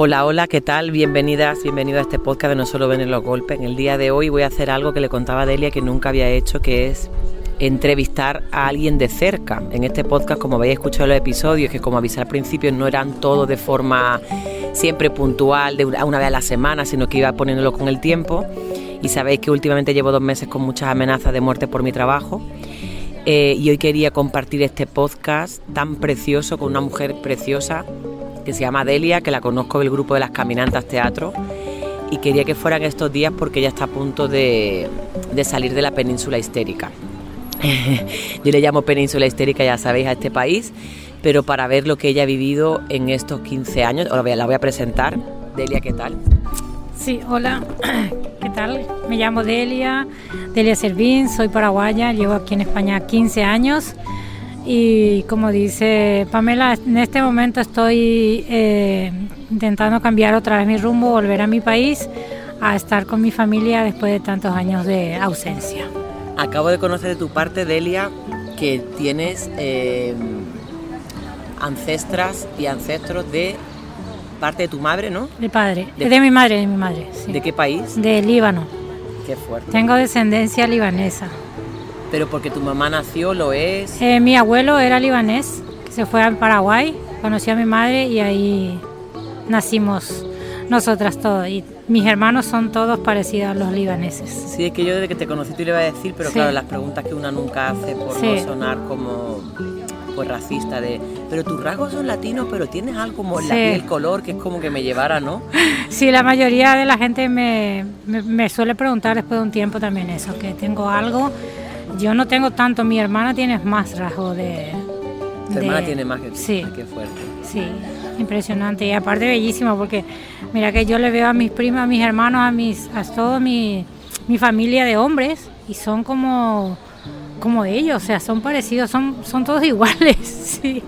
Hola, hola, ¿qué tal? Bienvenidas, bienvenido a este podcast de No Solo Ven en los Golpes. En el día de hoy voy a hacer algo que le contaba a Delia que nunca había hecho, que es entrevistar a alguien de cerca. En este podcast, como habéis escuchado los episodios, que como avisé al principio, no eran todos de forma siempre puntual, de una vez a la semana, sino que iba poniéndolo con el tiempo. Y sabéis que últimamente llevo dos meses con muchas amenazas de muerte por mi trabajo. Eh, y hoy quería compartir este podcast tan precioso con una mujer preciosa que se llama Delia, que la conozco del grupo de las Caminantas Teatro y quería que fueran estos días porque ella está a punto de, salir de la península histérica. Yo le llamo península histérica, ya sabéis, a este país, pero para ver lo que ella ha vivido en estos 15 años, ahora la voy a presentar. Delia, ¿qué tal? Sí, hola, ¿qué tal? Me llamo Delia, Delia Servín, soy paraguaya, llevo aquí en España 15 años y como dice Pamela, en este momento estoy eh, intentando cambiar otra vez mi rumbo, volver a mi país, a estar con mi familia después de tantos años de ausencia. Acabo de conocer de tu parte, Delia, que tienes eh, ancestras y ancestros de parte de tu madre, ¿no? De padre, de, mi madre, de mi madre. ¿De qué país? De Líbano. Qué fuerte. Tengo descendencia libanesa. ¿Pero porque tu mamá nació, lo es? Eh, mi abuelo era libanés, se fue a Paraguay, conoció a mi madre y ahí nacimos nosotras todos. Y mis hermanos son todos parecidos a los libaneses. Sí, es que yo desde que te conocí te lo iba a decir, pero claro, las preguntas que una nunca hace por no sonar como pues racista de pero tus rasgos son latinos pero tienes algo como la piel color que es como que me llevara no sí la mayoría de la gente me, me, me, suele preguntar después de un tiempo también eso que tengo algo yo no tengo tanto, mi hermana tiene más rasgo de... Tu hermana tiene más que Sí. Qué fuerte. Sí, impresionante. Y aparte bellísimo porque mira que yo le veo a mis primas, a mis hermanos, a mis, a toda mi, familia de hombres y son como como ellos, o sea, son parecidos, son, son todos iguales, sí.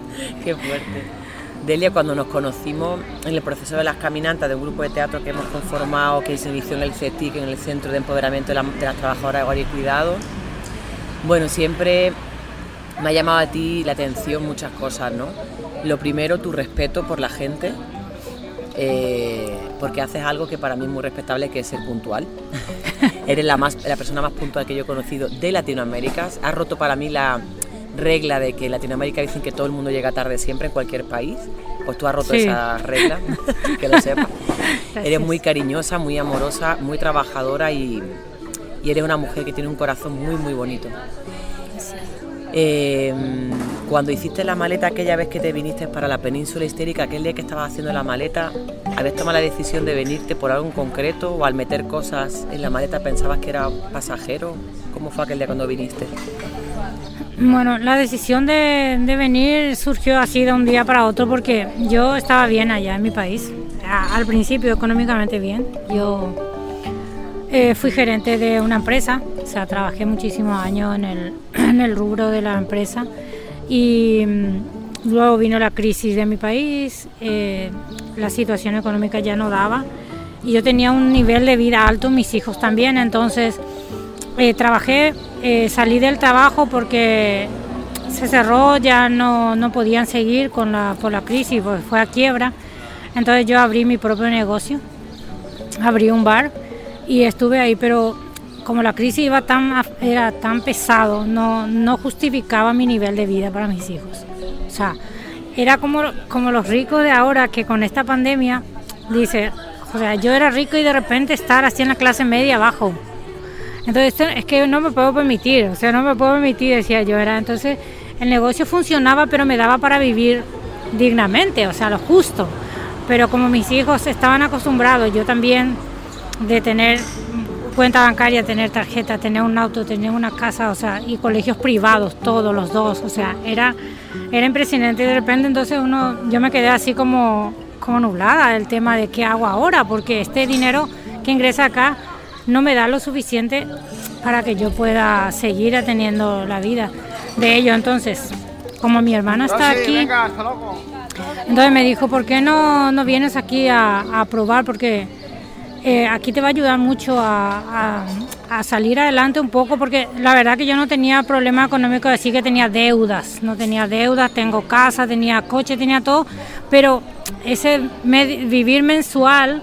Qué fuerte. Delia, cuando nos conocimos en el proceso de las caminantas de un grupo de teatro que hemos conformado, que se inició en el CETIC, en el Centro de Empoderamiento de, de las Trabajadoras de Hogar y Cuidado, bueno, siempre me ha llamado a ti la atención muchas cosas, ¿no? Lo primero, tu respeto por la gente, eh, porque haces algo que para mí es muy respetable, que es ser puntual. Eres la, más, la persona más puntual que yo he conocido de Latinoamérica. Has roto para mí la regla de que en Latinoamérica dicen que todo el mundo llega tarde siempre en cualquier país. Pues tú has roto esa regla, que lo sepas. Eres muy cariñosa, muy amorosa, muy trabajadora y y eres una mujer que tiene un corazón muy, muy bonito. Eh, cuando hiciste la maleta aquella vez que te viniste para la península histérica, aquel día que estabas haciendo la maleta, ¿habías tomado la decisión de venirte por algo en concreto o al meter cosas en la maleta pensabas que era pasajero? ¿Cómo fue aquel día cuando viniste? Bueno, la decisión de, de venir surgió así de un día para otro porque yo estaba bien allá en mi país, al principio económicamente bien. Yo eh, fui gerente de una empresa, o sea, trabajé muchísimos años en el, en el rubro de la empresa y mm, luego vino la crisis de mi país, eh, la situación económica ya no daba y yo tenía un nivel de vida alto, mis hijos también, entonces eh, trabajé, salí del trabajo porque se cerró, ya no, no podían seguir con la, por la crisis, pues fue a quiebra, entonces yo abrí mi propio negocio, abrí un bar y estuve ahí, pero como la crisis iba tan, era tan pesado, no, no justificaba mi nivel de vida para mis hijos. O sea, era como, como los ricos de ahora que con esta pandemia, dice, o sea, yo era rico y de repente estar así en la clase media abajo. Entonces, es que no me puedo permitir, o sea, no me puedo permitir, decía yo, era. Entonces, el negocio funcionaba, pero me daba para vivir dignamente, o sea, lo justo. Pero como mis hijos estaban acostumbrados, yo también de tener cuenta bancaria, tener tarjeta, tener un auto, tener una casa, o sea, y colegios privados, todos los dos, o sea, era, era impresionante y de repente entonces uno, yo me quedé así como, como nublada el tema de qué hago ahora, porque este dinero que ingresa acá no me da lo suficiente para que yo pueda seguir atendiendo la vida de ellos. Entonces, como mi hermana está aquí, entonces me dijo, ¿por qué no, no vienes aquí a, a probar? Porque eh, aquí te va a ayudar mucho a, salir adelante un poco porque la verdad que yo no tenía problema económico, decir que tenía deudas, no tenía deudas, tengo casa, tenía coche, tenía todo, pero ese vivir mensual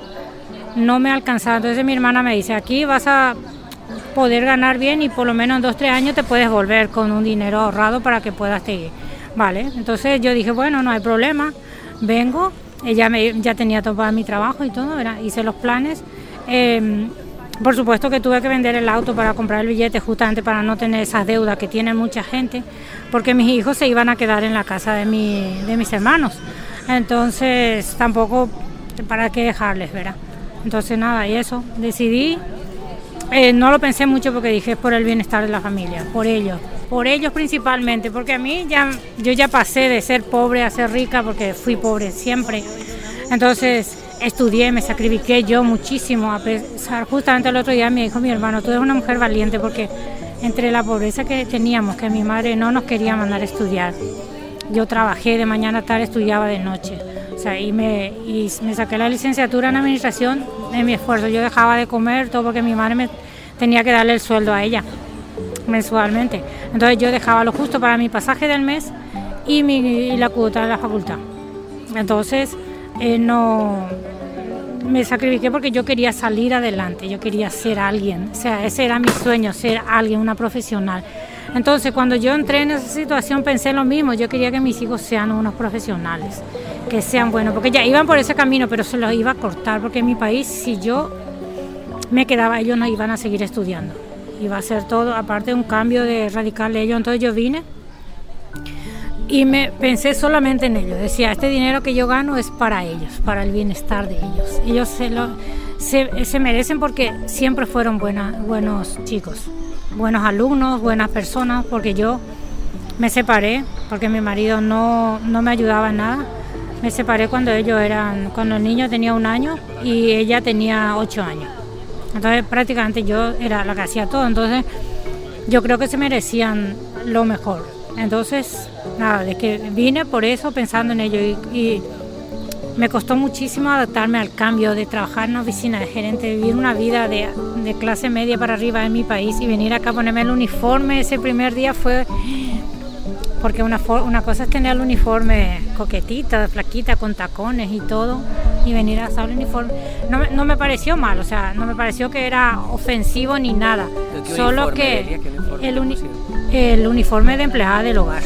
no me alcanzaba. Entonces mi hermana me dice, aquí vas a poder ganar bien y por lo menos en dos, tres años te puedes volver con un dinero ahorrado para que puedas seguir. Vale, entonces yo dije, bueno, no hay problema, vengo, ella me, ya tenía todo mi trabajo y todo, hice los planes. Em, por supuesto que tuve que vender el auto para comprar el billete justamente para no tener esas deudas que tiene mucha gente, porque mis hijos se iban a quedar en la casa de, mi, de mis hermanos. Entonces tampoco para qué dejarles, ¿verdad? Entonces nada, y eso, decidí, eh, no lo pensé mucho porque dije es por el bienestar de la familia, por ellos, por ellos principalmente, porque a mí ya, yo ya pasé de ser pobre a ser rica porque fui pobre siempre. Entonces estudié, me sacrifiqué yo muchísimo, a pesar, justamente el otro día me dijo mi hermano, tú eres una mujer valiente porque entre la pobreza que teníamos, que mi madre no nos quería mandar a estudiar, yo trabajé de mañana a tarde, estudiaba de noche, o sea, y me, y me saqué la licenciatura en administración de mi esfuerzo, yo dejaba de comer todo porque mi madre me tenía que darle el sueldo a ella mensualmente, entonces yo dejaba lo justo para mi pasaje del mes y, mi, la cuota de la facultad. Entonces, eh, no me sacrifiqué porque yo quería salir adelante, yo quería ser alguien, o sea, ese era mi sueño, ser alguien, una profesional. Entonces, cuando yo entré en esa situación, pensé lo mismo, yo quería que mis hijos sean unos profesionales, que sean buenos, porque ya iban por ese camino, pero se los iba a cortar, porque en mi país, si yo me quedaba, ellos no iban a seguir estudiando, iba a ser todo, aparte de un cambio de radical de ellos, entonces yo vine y me pensé solamente en ellos. Decía, este dinero que yo gano es para ellos, para el bienestar de ellos. Ellos se, lo, se, merecen porque siempre fueron buenos chicos, buenos alumnos, buenas personas, porque yo me separé, porque mi marido no, no me ayudaba en nada. Me separé cuando ellos eran, cuando el niño tenía un año y ella tenía ocho años. Entonces prácticamente yo era la que hacía todo. Entonces yo creo que se merecían lo mejor. Entonces, nada, de que vine por eso pensando en ello y, me costó muchísimo adaptarme al cambio de trabajar en una oficina de gerente, vivir una vida de, de, clase media para arriba en mi país y venir acá a ponerme el uniforme ese primer día fue... Porque una, una cosa es tener el uniforme coquetita, flaquita, con tacones y todo, y venir a usar el uniforme. No, no me pareció mal, o sea, no me pareció que era ofensivo ni nada. Solo que el, el uniforme de empleada del hogar.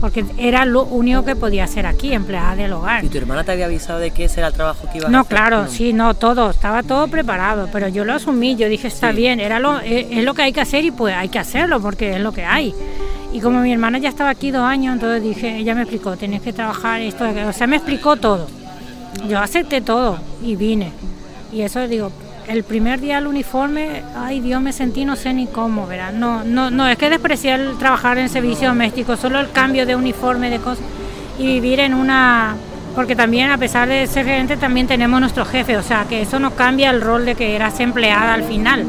Porque era lo único que podía hacer aquí, empleada del hogar. ¿Y tu hermana te había avisado de que ese era el trabajo que iba a no, hacer? Claro, sí, no, todo, estaba todo preparado, pero yo lo asumí, yo dije, está bien, era lo, es, es, lo que hay que hacer y pues hay que hacerlo porque es lo que hay. Y como mi hermana ya estaba aquí dos años, entonces dije, ella me explicó, tienes que trabajar esto, o sea, me explicó todo. Yo acepté todo y vine. Y eso digo, el primer día el uniforme, ay Dios, me sentí no sé ni cómo, ¿verdad? No, no, no es que desprecié el trabajar en servicio doméstico, solo el cambio de uniforme, de cosas, y vivir en una... Porque también, a pesar de ser gerente, también tenemos nuestro jefe, o sea, que eso no cambia el rol de que eras empleada al final.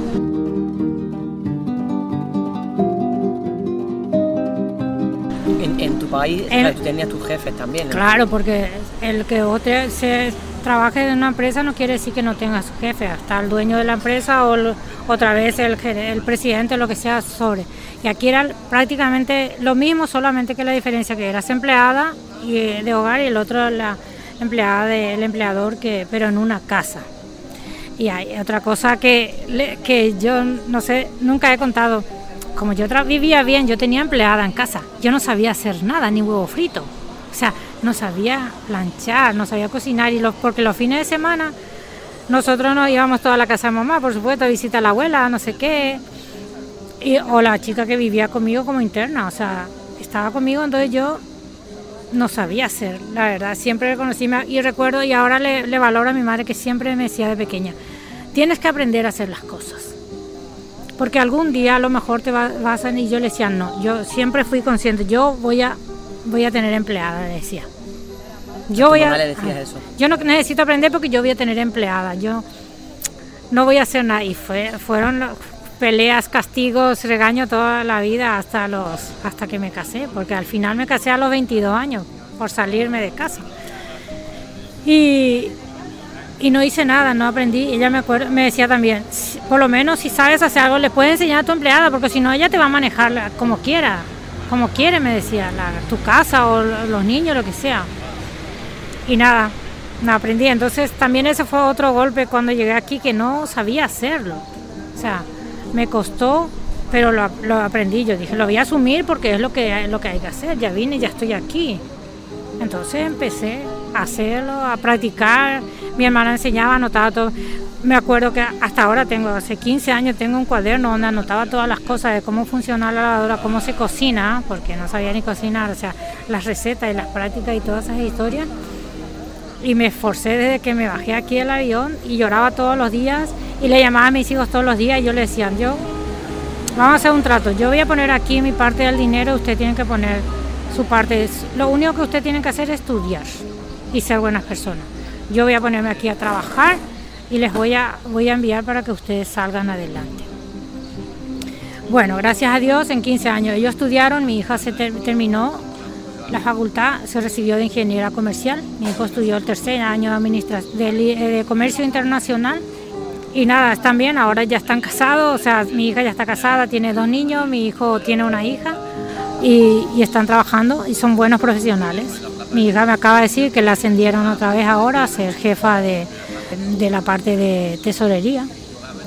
País tú tenías tus jefes también. ¿no? Claro, porque el que otro se trabaje en una empresa no quiere decir que no tenga su jefe, hasta el dueño de la empresa o otra vez el, el presidente, lo que sea sobre. Y aquí era prácticamente lo mismo, solamente que la diferencia que eras empleada y, eh, de hogar y el otro la empleada del empleador, que, pero en una casa. Y hay otra cosa que, que yo no sé, nunca he contado. Como yo vivía bien, yo tenía empleada en casa. Yo no sabía hacer nada, ni huevo frito. O sea, no sabía planchar, no sabía cocinar, y los, porque los fines de semana nosotros nos íbamos toda la casa de mamá, por supuesto, a visitar a la abuela, no sé qué, y, o la chica que vivía conmigo como interna, o sea, estaba conmigo, entonces yo no sabía hacer, la verdad, siempre reconocí y recuerdo, y ahora le, le valoro a mi madre que siempre me decía de pequeña, tienes que aprender a hacer las cosas. Porque algún día a lo mejor te vas a... Y yo le decía, no, yo siempre fui consciente, yo voy a voy a tener empleada, decía. Yo voy a, le decías eso? Yo no necesito aprender porque yo voy a tener empleada. Yo no voy a hacer nada. Y fue, fueron peleas, castigos, regaño toda la vida hasta los hasta que me casé, porque al final me casé a los 22 años por salirme de casa. Y, y no hice nada, no aprendí. Ella me, acuerdo, me decía también, por lo menos si sabes hacer algo, le puedes enseñar a tu empleada, porque si no, ella te va a manejar como quiera, como quiere, me decía, tu casa o los niños, lo que sea. Y nada, no aprendí. Entonces también ese fue otro golpe cuando llegué aquí, que no sabía hacerlo. O sea, me costó, pero lo, lo aprendí. Yo dije, lo voy a asumir porque es lo que, lo que hay que hacer. Ya vine, ya estoy aquí. Entonces empecé a hacerlo, a practicar. Mi hermana enseñaba, anotaba todo. Me acuerdo que hasta ahora tengo, hace 15 años, tengo un cuaderno donde anotaba todas las cosas de cómo funciona la lavadora, cómo se cocina, porque no sabía ni cocinar, o sea, las recetas y las prácticas y todas esas historias. Y me esforcé desde que me bajé aquí del avión y lloraba todos los días y le llamaba a mis hijos todos los días y yo le decía, yo, vamos a hacer un trato, yo voy a poner aquí mi parte del dinero, usted tiene que poner su parte. Lo único que usted tiene que hacer es estudiar y ser buenas personas. Yo voy a ponerme aquí a trabajar y les voy a, voy a enviar para que ustedes salgan adelante. Bueno, gracias a Dios, en 15 años ellos estudiaron, mi hija se terminó la facultad, se recibió de ingeniera comercial, mi hijo estudió el tercer año de, de, de comercio internacional y nada, están bien, ahora ya están casados, o sea, mi hija ya está casada, tiene dos niños, mi hijo tiene una hija y, están trabajando y son buenos profesionales. Mi hija me acaba de decir que la ascendieron otra vez ahora a ser jefa de, la parte de tesorería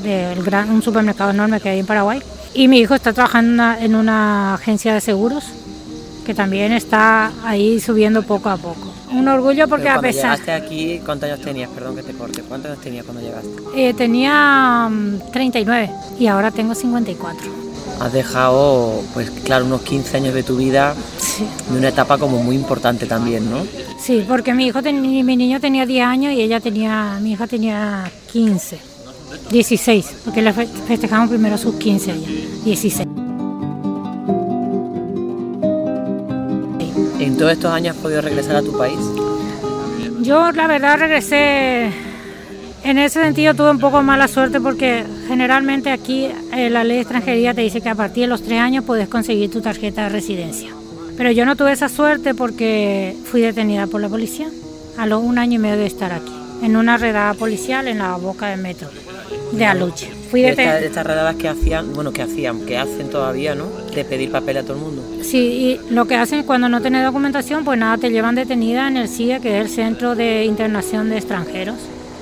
de gran, un supermercado enorme que hay en Paraguay. Y mi hijo está trabajando en una agencia de seguros que también está ahí subiendo poco a poco. Un orgullo porque a pesar... llegaste aquí, ¿cuántos años tenías? Perdón que te corte. ¿Cuántos años tenías cuando llegaste? Eh, tenía 39 mm, y ahora tengo 54 has dejado, pues claro, unos 15 años de tu vida de una etapa como muy importante también, ¿no? Sí, porque mi hijo mi niño tenía 10 años y ella tenía, mi hija tenía 15, 16, porque le festejamos primero sus 15 allá, 16. ¿En todos estos años has podido regresar a tu país? Yo la verdad regresé en ese sentido tuve un poco mala suerte porque generalmente aquí eh, la ley de extranjería te dice que a partir de los tres años puedes conseguir tu tarjeta de residencia. Pero yo no tuve esa suerte porque fui detenida por la policía a los un año y medio de estar aquí, en una redada policial en la boca del metro de Aluche. Fui Estas, estas redadas que hacían, bueno, que hacían, que hacen todavía, ¿no? De pedir papel a todo el mundo. Sí, y lo que hacen cuando no tienes documentación, pues nada, te llevan detenida en el CIE, que es el Centro de Internación de Extranjeros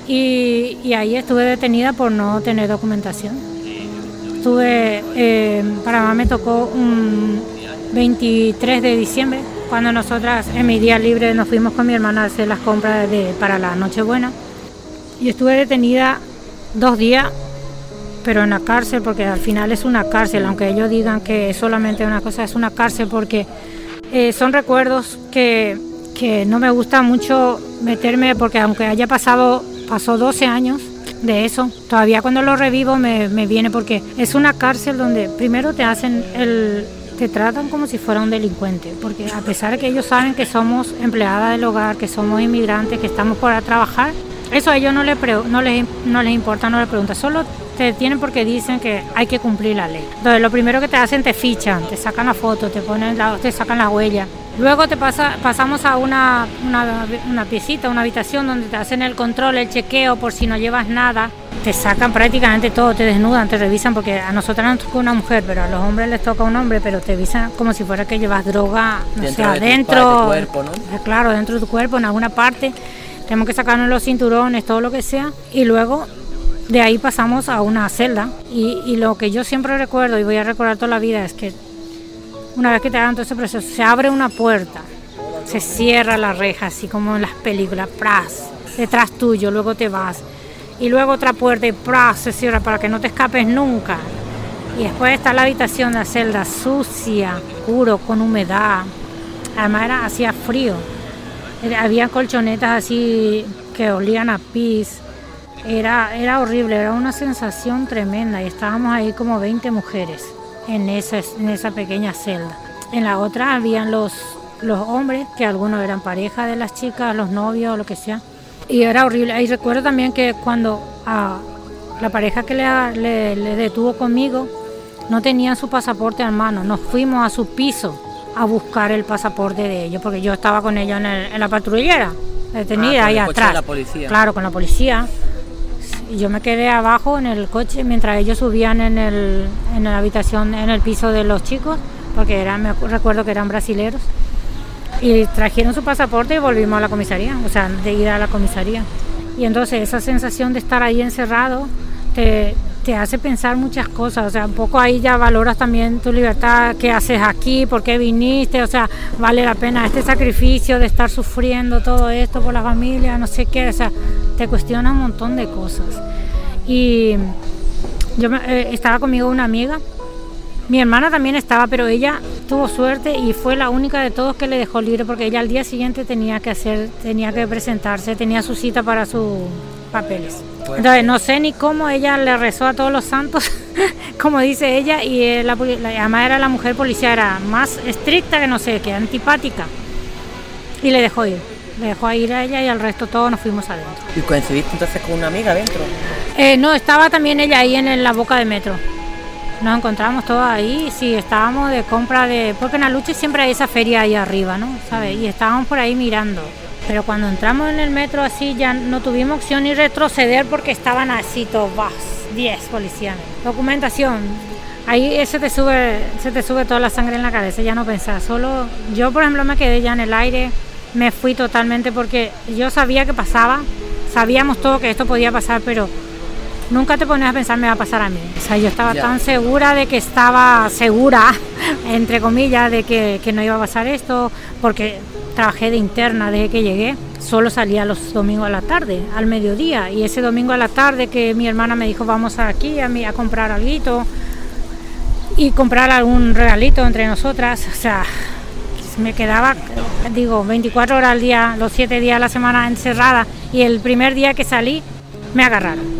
y, ahí estuve detenida por no tener documentación. Estuve, eh, Panamá me tocó un 23 de diciembre, cuando nosotras en mi día libre nos fuimos con mi hermana a hacer las compras de, para la Nochebuena. Y estuve detenida dos días, pero en la cárcel, porque al final es una cárcel, aunque ellos digan que es solamente una cosa, es una cárcel porque eh, son recuerdos que, que no me gusta mucho meterme, porque aunque haya pasado pasó 12 años de eso. Todavía cuando lo revivo me, viene porque es una cárcel donde primero te hacen el te tratan como si fuera un delincuente, porque a pesar de que ellos saben que somos empleadas del hogar, que somos inmigrantes, que estamos para trabajar, eso a ellos no, le no, les, no les importa, no les pregunta, solo te tienen porque dicen que hay que cumplir la ley. Entonces lo primero que te hacen te fichan, te sacan la foto, te ponen la, te sacan la huella. Luego te pasa, pasamos a una, una, una piecita, una habitación donde te hacen el control, el chequeo por si no llevas nada. Te sacan prácticamente todo, te desnudan, te revisan, porque a nosotros nos toca una mujer, pero a los hombres les toca un hombre, pero te revisan como si fuera que llevas droga, no sé, adentro. Tu cuerpo, ¿no? Eh, claro, dentro de tu cuerpo, en alguna parte. Tenemos que sacarnos los cinturones, todo lo que sea. Y luego de ahí pasamos a una celda. Y, y lo que yo siempre recuerdo y voy a recordar toda la vida es que una vez que te hagan todo ese proceso, se abre una puerta, se cierra la reja, así como en las películas, pras, detrás tuyo, luego te vas. Y luego otra puerta y pras, se cierra para que no te escapes nunca. Y después está la habitación, la celda sucia, oscuro, con humedad. Además era, hacía frío. Había colchonetas así que olían a pis. Era, era horrible, era una sensación tremenda. Y estábamos ahí como 20 mujeres en esa, en esa pequeña celda. En la otra habían los, los hombres, que algunos eran pareja de las chicas, los novios lo que sea. Y era horrible. Y recuerdo también que cuando a la pareja que le, le, detuvo conmigo no tenían su pasaporte en mano, nos fuimos a su piso a buscar el pasaporte de ellos, porque yo estaba con ellos en, en la patrullera. detenida Ah, ahí el atrás. la policía. Claro, con la policía. Y yo me quedé abajo en el coche mientras ellos subían en, el, en la habitación, en el piso de los chicos, porque eran, me recuerdo que eran brasileros. Y trajeron su pasaporte y volvimos a la comisaría, o sea, de ir a la comisaría. Y entonces esa sensación de estar ahí encerrado te, te hace pensar muchas cosas, o sea, un poco ahí ya valoras también tu libertad, qué haces aquí, por qué viniste, o sea, vale la pena este sacrificio de estar sufriendo todo esto por la familia, no sé qué, o sea, te cuestiona un montón de cosas. Y yo eh, estaba conmigo una amiga, mi hermana también estaba, pero ella tuvo suerte y fue la única de todos que le dejó libre porque ella al día siguiente tenía que hacer, tenía que presentarse, tenía su cita para sus papeles. Entonces no sé ni cómo ella le rezó a todos los santos, como dice ella, y eh, la, además era la mujer policía, era más estricta que no sé, que antipática. Y le dejó ir, le dejó ir a ella y al resto todos nos fuimos adentro. ¿Y coincidiste entonces con una amiga dentro? Eh, no, estaba también ella ahí en, la boca de metro. Nos encontramos todos ahí, sí, estábamos de compra de... Porque en la lucha siempre hay esa feria ahí arriba, ¿no? ¿Sabes? Y estábamos por ahí mirando. Pero cuando entramos en el metro así ya no tuvimos opción ni retroceder porque estaban así todos, ¡bah! 10 policías. Documentación. Ahí se te sube, se te sube toda la sangre en la cabeza, ya no pensás. Solo yo, por ejemplo, me quedé ya en el aire, me fui totalmente porque yo sabía que pasaba, sabíamos todo que esto podía pasar, pero nunca te pones a pensar me va a pasar a mí. O sea, yo estaba Ya. tan segura de que estaba segura, entre comillas, de que, que no iba a pasar esto, porque trabajé de interna desde que llegué. Solo salía los domingos a la tarde, al mediodía. Y ese domingo a la tarde que mi hermana me dijo vamos aquí a, mí a comprar algo y comprar algún regalito entre nosotras. O sea, me quedaba, digo, 24 horas al día, los 7 días a la semana encerrada. Y el primer día que salí, me agarraron.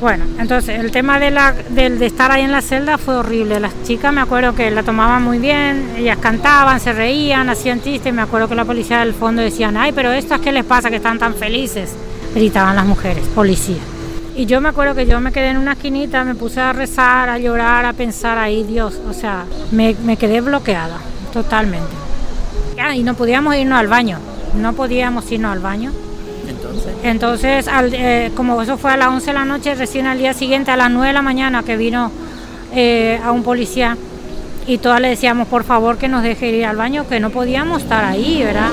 Bueno, entonces el tema de, la, del- de estar ahí en la celda fue horrible. Las chicas me acuerdo que la tomaban muy bien, ellas cantaban, se reían, hacían chistes. Me acuerdo que la policía del fondo decían, ay, pero estas qué les pasa que están tan felices. Gritaban las mujeres, policía. Y yo me acuerdo que yo me quedé en una esquinita, me puse a rezar, a llorar, a pensar ahí, Dios, o sea, me, me quedé bloqueada totalmente. Ya, y no podíamos irnos al baño, no podíamos irnos al baño. Entonces, eh, como eso fue a las 11 de la noche, recién al día siguiente, a las 9 de la mañana, que vino eh, a un policía y todas le decíamos, por favor, que nos deje ir al baño, que no podíamos estar ahí, ¿verdad?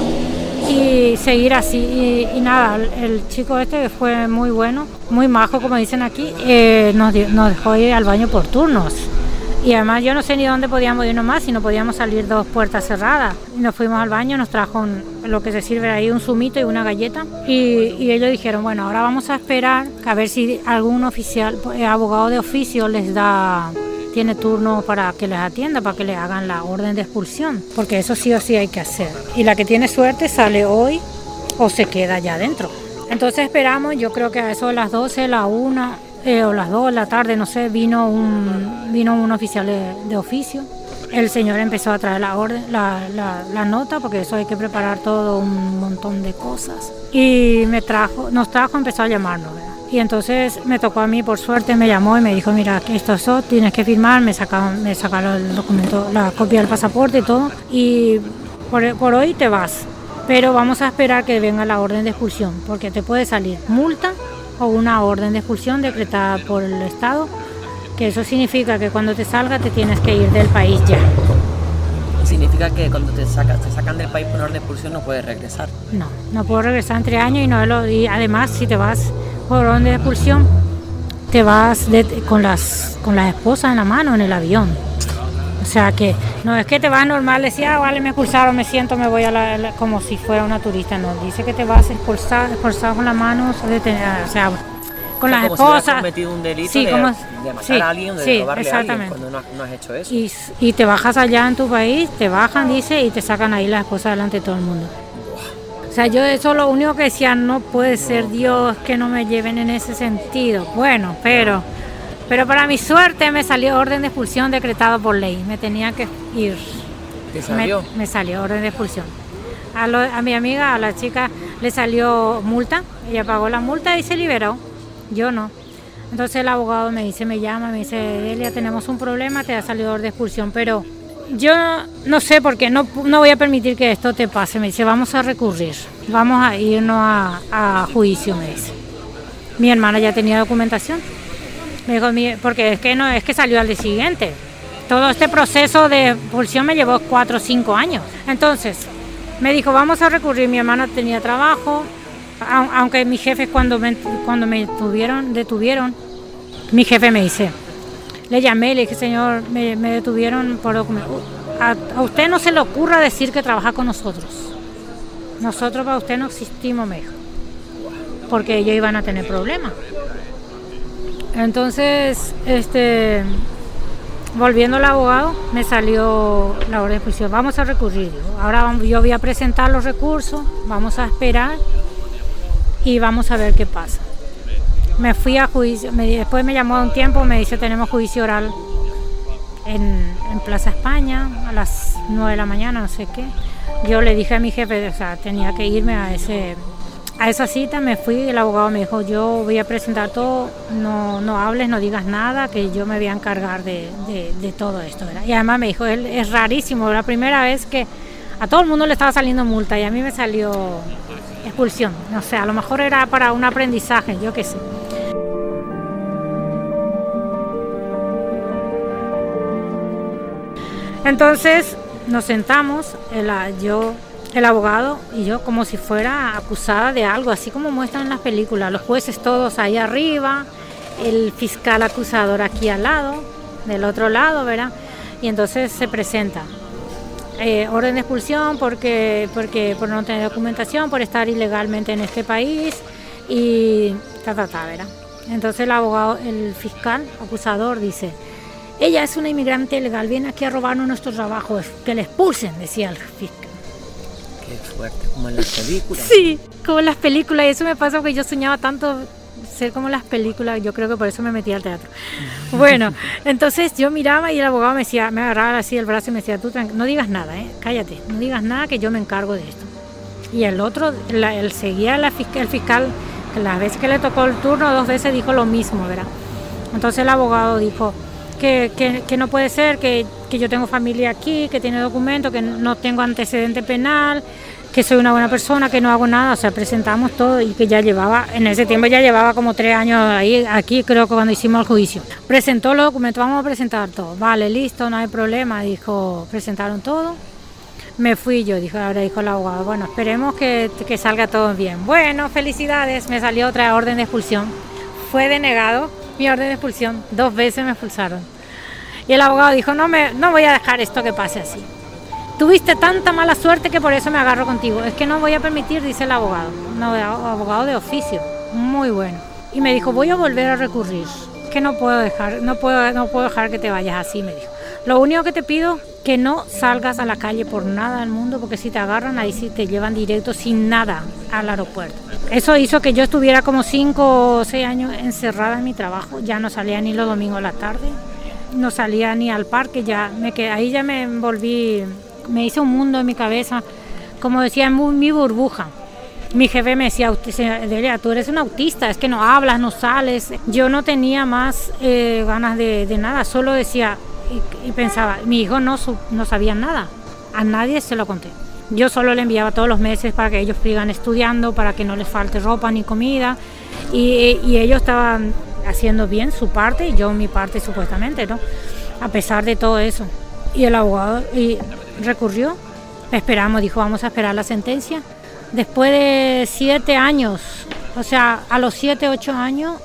Y seguir así. Y, y nada, el, chico este fue muy bueno, muy majo, como dicen aquí, eh, nos dejó ir al baño por turnos. Y además yo no sé ni dónde podíamos irnos más, si no podíamos salir dos puertas cerradas. Nos fuimos al baño, nos trajo un- lo que se sirve ahí, un zumito y una galleta. Y, ellos dijeron, bueno, ahora vamos a esperar a ver si algún oficial, eh, abogado de oficio les da, tiene turno para que les atienda, para que le hagan la orden de expulsión. Porque eso sí o sí hay que hacer. Y la que tiene suerte sale hoy o se queda allá adentro. Entonces esperamos, yo creo que a eso de las 12, la 1 eh, o las 2 de la tarde, no sé, vino un, vino un oficial de, de oficio. El señor empezó a traer la, orden, la, la- la nota, porque eso hay que preparar todo un montón de cosas. Y me trajo, nos trajo, empezó a llamarnos. ¿verdad? Y entonces me tocó a mí, por suerte, me llamó y me dijo, mira, esto es eso, tienes que firmar, me sacaron, me sacaron el documento, la copia del pasaporte y todo. Y por, por hoy te vas. Pero vamos a esperar que venga la orden de expulsión, porque te puede salir multa o una orden de expulsión decretada por el Estado, que eso significa que cuando te salga te tienes que ir del país ya. significa que cuando te, saca- te sacan del país por orden de expulsión no puedes regresar. No, no puedo regresar entre años y no lo, y además si te vas por orden de expulsión te vas de- con las con las esposas en la mano en el avión. O sea que no es que te vas normal, decía, ah, vale, me expulsaron, me siento, me voy a la, la- como si fuera una turista, no, dice que te vas expulsado, expulsado con las manos, detenida, o sea, con las como si hubieras esposas. cometido un delito Sí, de, como- de matar sí, a alguien, de sí, robarle a alguien, cuando no, has- no has hecho eso. y, y te bajas allá en tu país, te bajan, dice, y te sacan ahí las cosas delante de todo el mundo. O sea, yo eso lo único que decía, no puede ser Dios que no me lleven en ese sentido. Bueno, pero, pero para mi suerte me salió orden de expulsión decretado por ley. Me tenía que ir. ¿Te Me, salió? me salió orden de expulsión. A, lo- a mi amiga, a la chica, le salió multa. Ella pagó la multa y se liberó. Yo no. Entonces el abogado me dice, me llama, me dice, Delia, tenemos un problema, te ha salido de expulsión, pero yo no sé por qué, no, no voy a permitir que esto te pase. Me dice, vamos a recurrir, vamos a irnos a, a juicio, me dice. Mi hermana ya tenía documentación. Me dijo, porque es que no es que salió al día siguiente. Todo este proceso de expulsión me llevó cuatro o cinco años. Entonces, me dijo, vamos a recurrir. Mi hermana tenía trabajo, aunque mis jefes cuando me, cuando me tuvieron, detuvieron, mi jefe me dice, le llamé, le dije, señor, me, detuvieron por documento. A, a, usted no se le ocurra decir que trabaja con nosotros. Nosotros para usted no existimos, mejor. Porque ellos iban a tener problemas. Entonces, este, volviendo al abogado, me salió la orden de juicio. Vamos a recurrir. Ahora yo voy a presentar los recursos, vamos a esperar y vamos a ver qué pasa. Me fui a juicio, después me llamó a un tiempo, me dice tenemos juicio oral en, Plaza España a las 9 de la mañana, no sé qué. Yo le dije a mi jefe, o sea, tenía que irme a ese a esa cita me fui, el abogado me dijo, yo voy a presentar todo, no, no hables, no digas nada, que yo me voy a encargar de, todo esto. Y además me dijo, él, es rarísimo, la primera vez que a todo el mundo le estaba saliendo multa y a mí me salió expulsión. O sea, a lo mejor era para un aprendizaje, yo qué sé. Entonces nos sentamos, yo el abogado y yo como si fuera acusada de algo, así como muestran en las películas, los jueces todos ahí arriba, el fiscal acusador aquí al lado, del otro lado, ¿verdad? Y entonces se presenta. Eh, orden de expulsión porque, porque por no tener documentación, por estar ilegalmente en este país y ta, ta, ta, ¿verdad? Entonces el abogado, el fiscal acusador dice, ella es una inmigrante ilegal, viene aquí a robarnos nuestro trabajo, que le expulsen, decía el fiscal. Como en las películas. Sí, como en las películas. Y eso me pasa porque yo soñaba tanto ser como las películas. Yo creo que por eso me metí al teatro. Bueno, entonces yo miraba y el abogado me decía, me agarraba así el brazo y me decía, tú no digas nada, ¿eh? cállate, no digas nada que yo me encargo de esto. Y el otro, él seguía la, el fiscal, las veces que le tocó el turno, dos veces dijo lo mismo, ¿verdad? Entonces el abogado dijo, que, que, que, no puede ser, que, que, yo tengo familia aquí, que tiene documento, que no tengo antecedente penal, que soy una buena persona, que no hago nada, o sea, presentamos todo y que ya llevaba, en ese tiempo ya llevaba como tres años ahí, aquí creo que cuando hicimos el juicio. Presentó los documentos, vamos a presentar todo, vale, listo, no hay problema, dijo, presentaron todo. Me fui yo, dijo, ahora dijo el abogado, bueno, esperemos que, que salga todo bien. Bueno, felicidades, me salió otra orden de expulsión. Fue denegado mi orden de expulsión. Dos veces me expulsaron. Y el abogado dijo, no, me, no voy a dejar esto que pase así. Tuviste tanta mala suerte que por eso me agarro contigo. Es que no voy a permitir, dice el abogado. No, abogado de oficio. Muy bueno. Y me dijo, voy a volver a recurrir. Que no puedo dejar, no puedo, no puedo dejar que te vayas así, me dijo. Lo único que te pido que no salgas a la calle por nada del mundo, porque si te agarran ahí sí te llevan directo sin nada al aeropuerto. Eso hizo que yo estuviera como cinco o seis años encerrada en mi trabajo, ya no salía ni los domingos a la tarde, no salía ni al parque, ya me quedé, ahí ya me envolví, me hice un mundo en mi cabeza, como decía, mi burbuja. Mi jefe me decía, Delia, tú eres un autista, es que no hablas, no sales. Yo no tenía más eh, ganas de, nada, solo decía y, pensaba, mi hijo no, no sabía nada, a nadie se lo conté. Yo solo le enviaba todos los meses para que ellos sigan estudiando, para que no les falte ropa ni comida. Y, ellos estaban haciendo bien su parte y yo mi parte supuestamente, ¿no? A pesar de todo eso. Y el abogado y recurrió, esperamos, dijo, vamos a esperar la sentencia. Después de siete años, o sea, a los siete, ocho años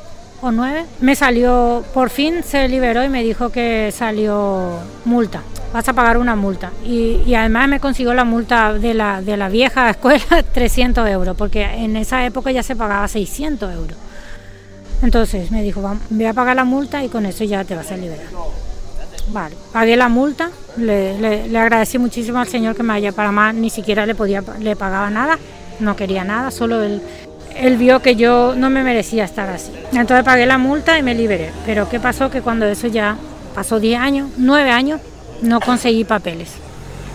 o nueve, me salió, por fin se liberó y me dijo que salió multa vas a pagar una multa. Y, además me consiguió la multa de la, de la vieja escuela, 300 euros, porque en esa época ya se pagaba 600 euros. Entonces me dijo, voy a pagar la multa y con eso ya te vas a liberar. Vale, pagué la multa, le, le, agradecí muchísimo al señor que me haya para más, ni siquiera le podía, le pagaba nada, no quería nada, solo él, él vio que yo no me merecía estar así. Entonces pagué la multa y me liberé. Pero ¿qué pasó? Que cuando eso ya pasó 10 años, 9 años, no conseguí papeles.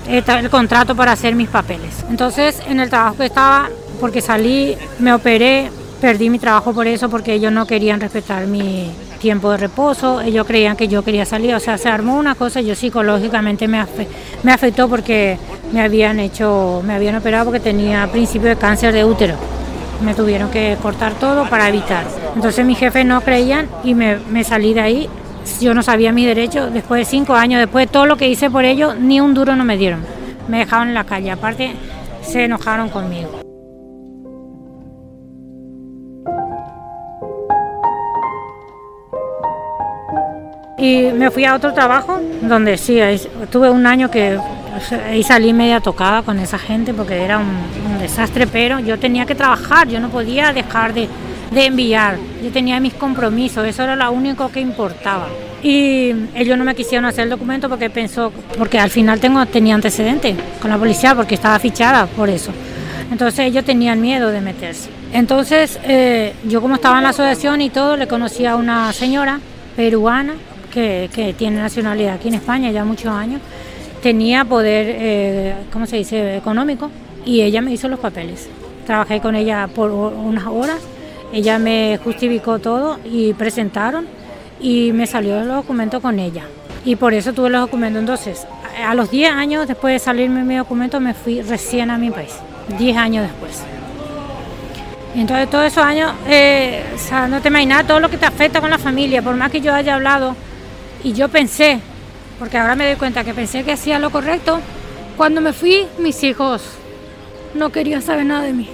El contrato para hacer mis papeles. Entonces, en el trabajo que estaba, porque salí, me operé, perdí mi trabajo por eso, porque ellos no querían respetar mi tiempo de reposo, ellos creían que yo quería salir, o sea, se armó una cosa, yo psicológicamente me, afectó porque me habían hecho, me habían operado porque tenía principio de cáncer de útero. Me tuvieron que cortar todo para evitar. Entonces mis jefes no creían y me, me salí de ahí. Yo no sabía mis derechos. Después de cinco años, después de todo lo que hice por ellos, ni un duro no me dieron. Me dejaron en la calle. Aparte, se enojaron conmigo. Y me fui a otro trabajo donde sí, tuve un año que ahí salí media tocada con esa gente porque era un, desastre, pero yo tenía que trabajar, yo no podía dejar de, de, enviar, yo tenía mis compromisos, eso era lo único que importaba. Y ellos no me quisieron hacer el documento porque pensó, porque al final tengo, tenía antecedentes con la policía porque estaba fichada por eso. Entonces ellos tenían miedo de meterse. Entonces eh, yo como estaba en la asociación y todo, le conocí a una señora peruana que, tiene nacionalidad aquí en España ya muchos años tenía poder, eh, ¿cómo se dice?, económico y ella me hizo los papeles. Trabajé con ella por unas horas, ella me justificó todo y presentaron y me salió el documento con ella. Y por eso tuve los documentos. Entonces, a los 10 años después de salirme mi documento, me fui recién a mi país, 10 años después. Entonces, todos esos años, eh, o sea, no te imaginas todo lo que te afecta con la familia, por más que yo haya hablado y yo pensé porque ahora me doy cuenta que pensé que hacía lo correcto. Cuando me fui, mis hijos no querían saber nada de mí.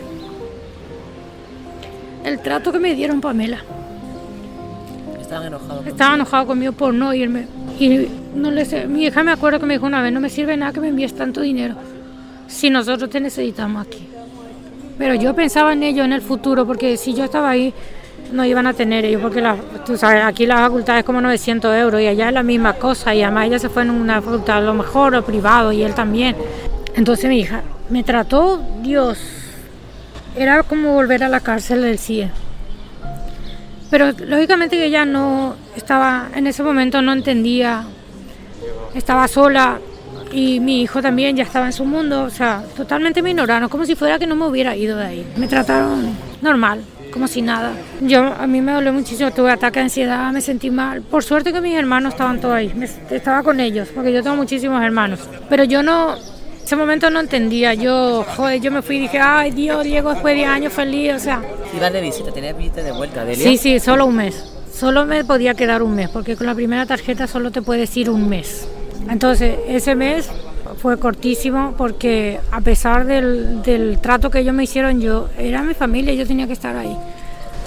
El trato que me dieron Pamela. Estaban enojados. Estaban enojados conmigo por no irme. Y no les, mi hija me acuerdo que me dijo una vez, no me sirve nada que me envíes tanto dinero si nosotros te necesitamos aquí. Pero yo pensaba en ello en el futuro, porque si yo estaba ahí, no iban a tener ellos, porque la, tú sabes, aquí la facultad es como 900 euros y allá es la misma cosa, y además ella se fue en una facultad a lo mejor o privado y él también. Entonces mi hija me trató, Dios, era como volver a la cárcel del CIE. Pero lógicamente que ella no estaba, en ese momento no entendía, estaba sola y mi hijo también ya estaba en su mundo, o sea, totalmente me ignoraron, como si fuera que no me hubiera ido de ahí. Me trataron normal, como si nada. Yo a mí me dolió muchísimo, tuve ataque de ansiedad, me sentí mal. Por suerte que mis hermanos estaban todos ahí, estaba con ellos, porque yo tengo muchísimos hermanos. Pero yo no, ese momento no entendía. Yo, joder, yo me fui y dije, ay Dios, Diego después de años feliz, o sea. ¿Ibas de visita? ¿Tenías visita de vuelta, Delia? Sí, sí, solo un mes. Solo me podía quedar un mes, porque con la primera tarjeta solo te puedes ir un mes. Entonces, ese mes fue cortísimo porque a pesar del, del, trato que ellos me hicieron, yo era mi familia y yo tenía que estar ahí.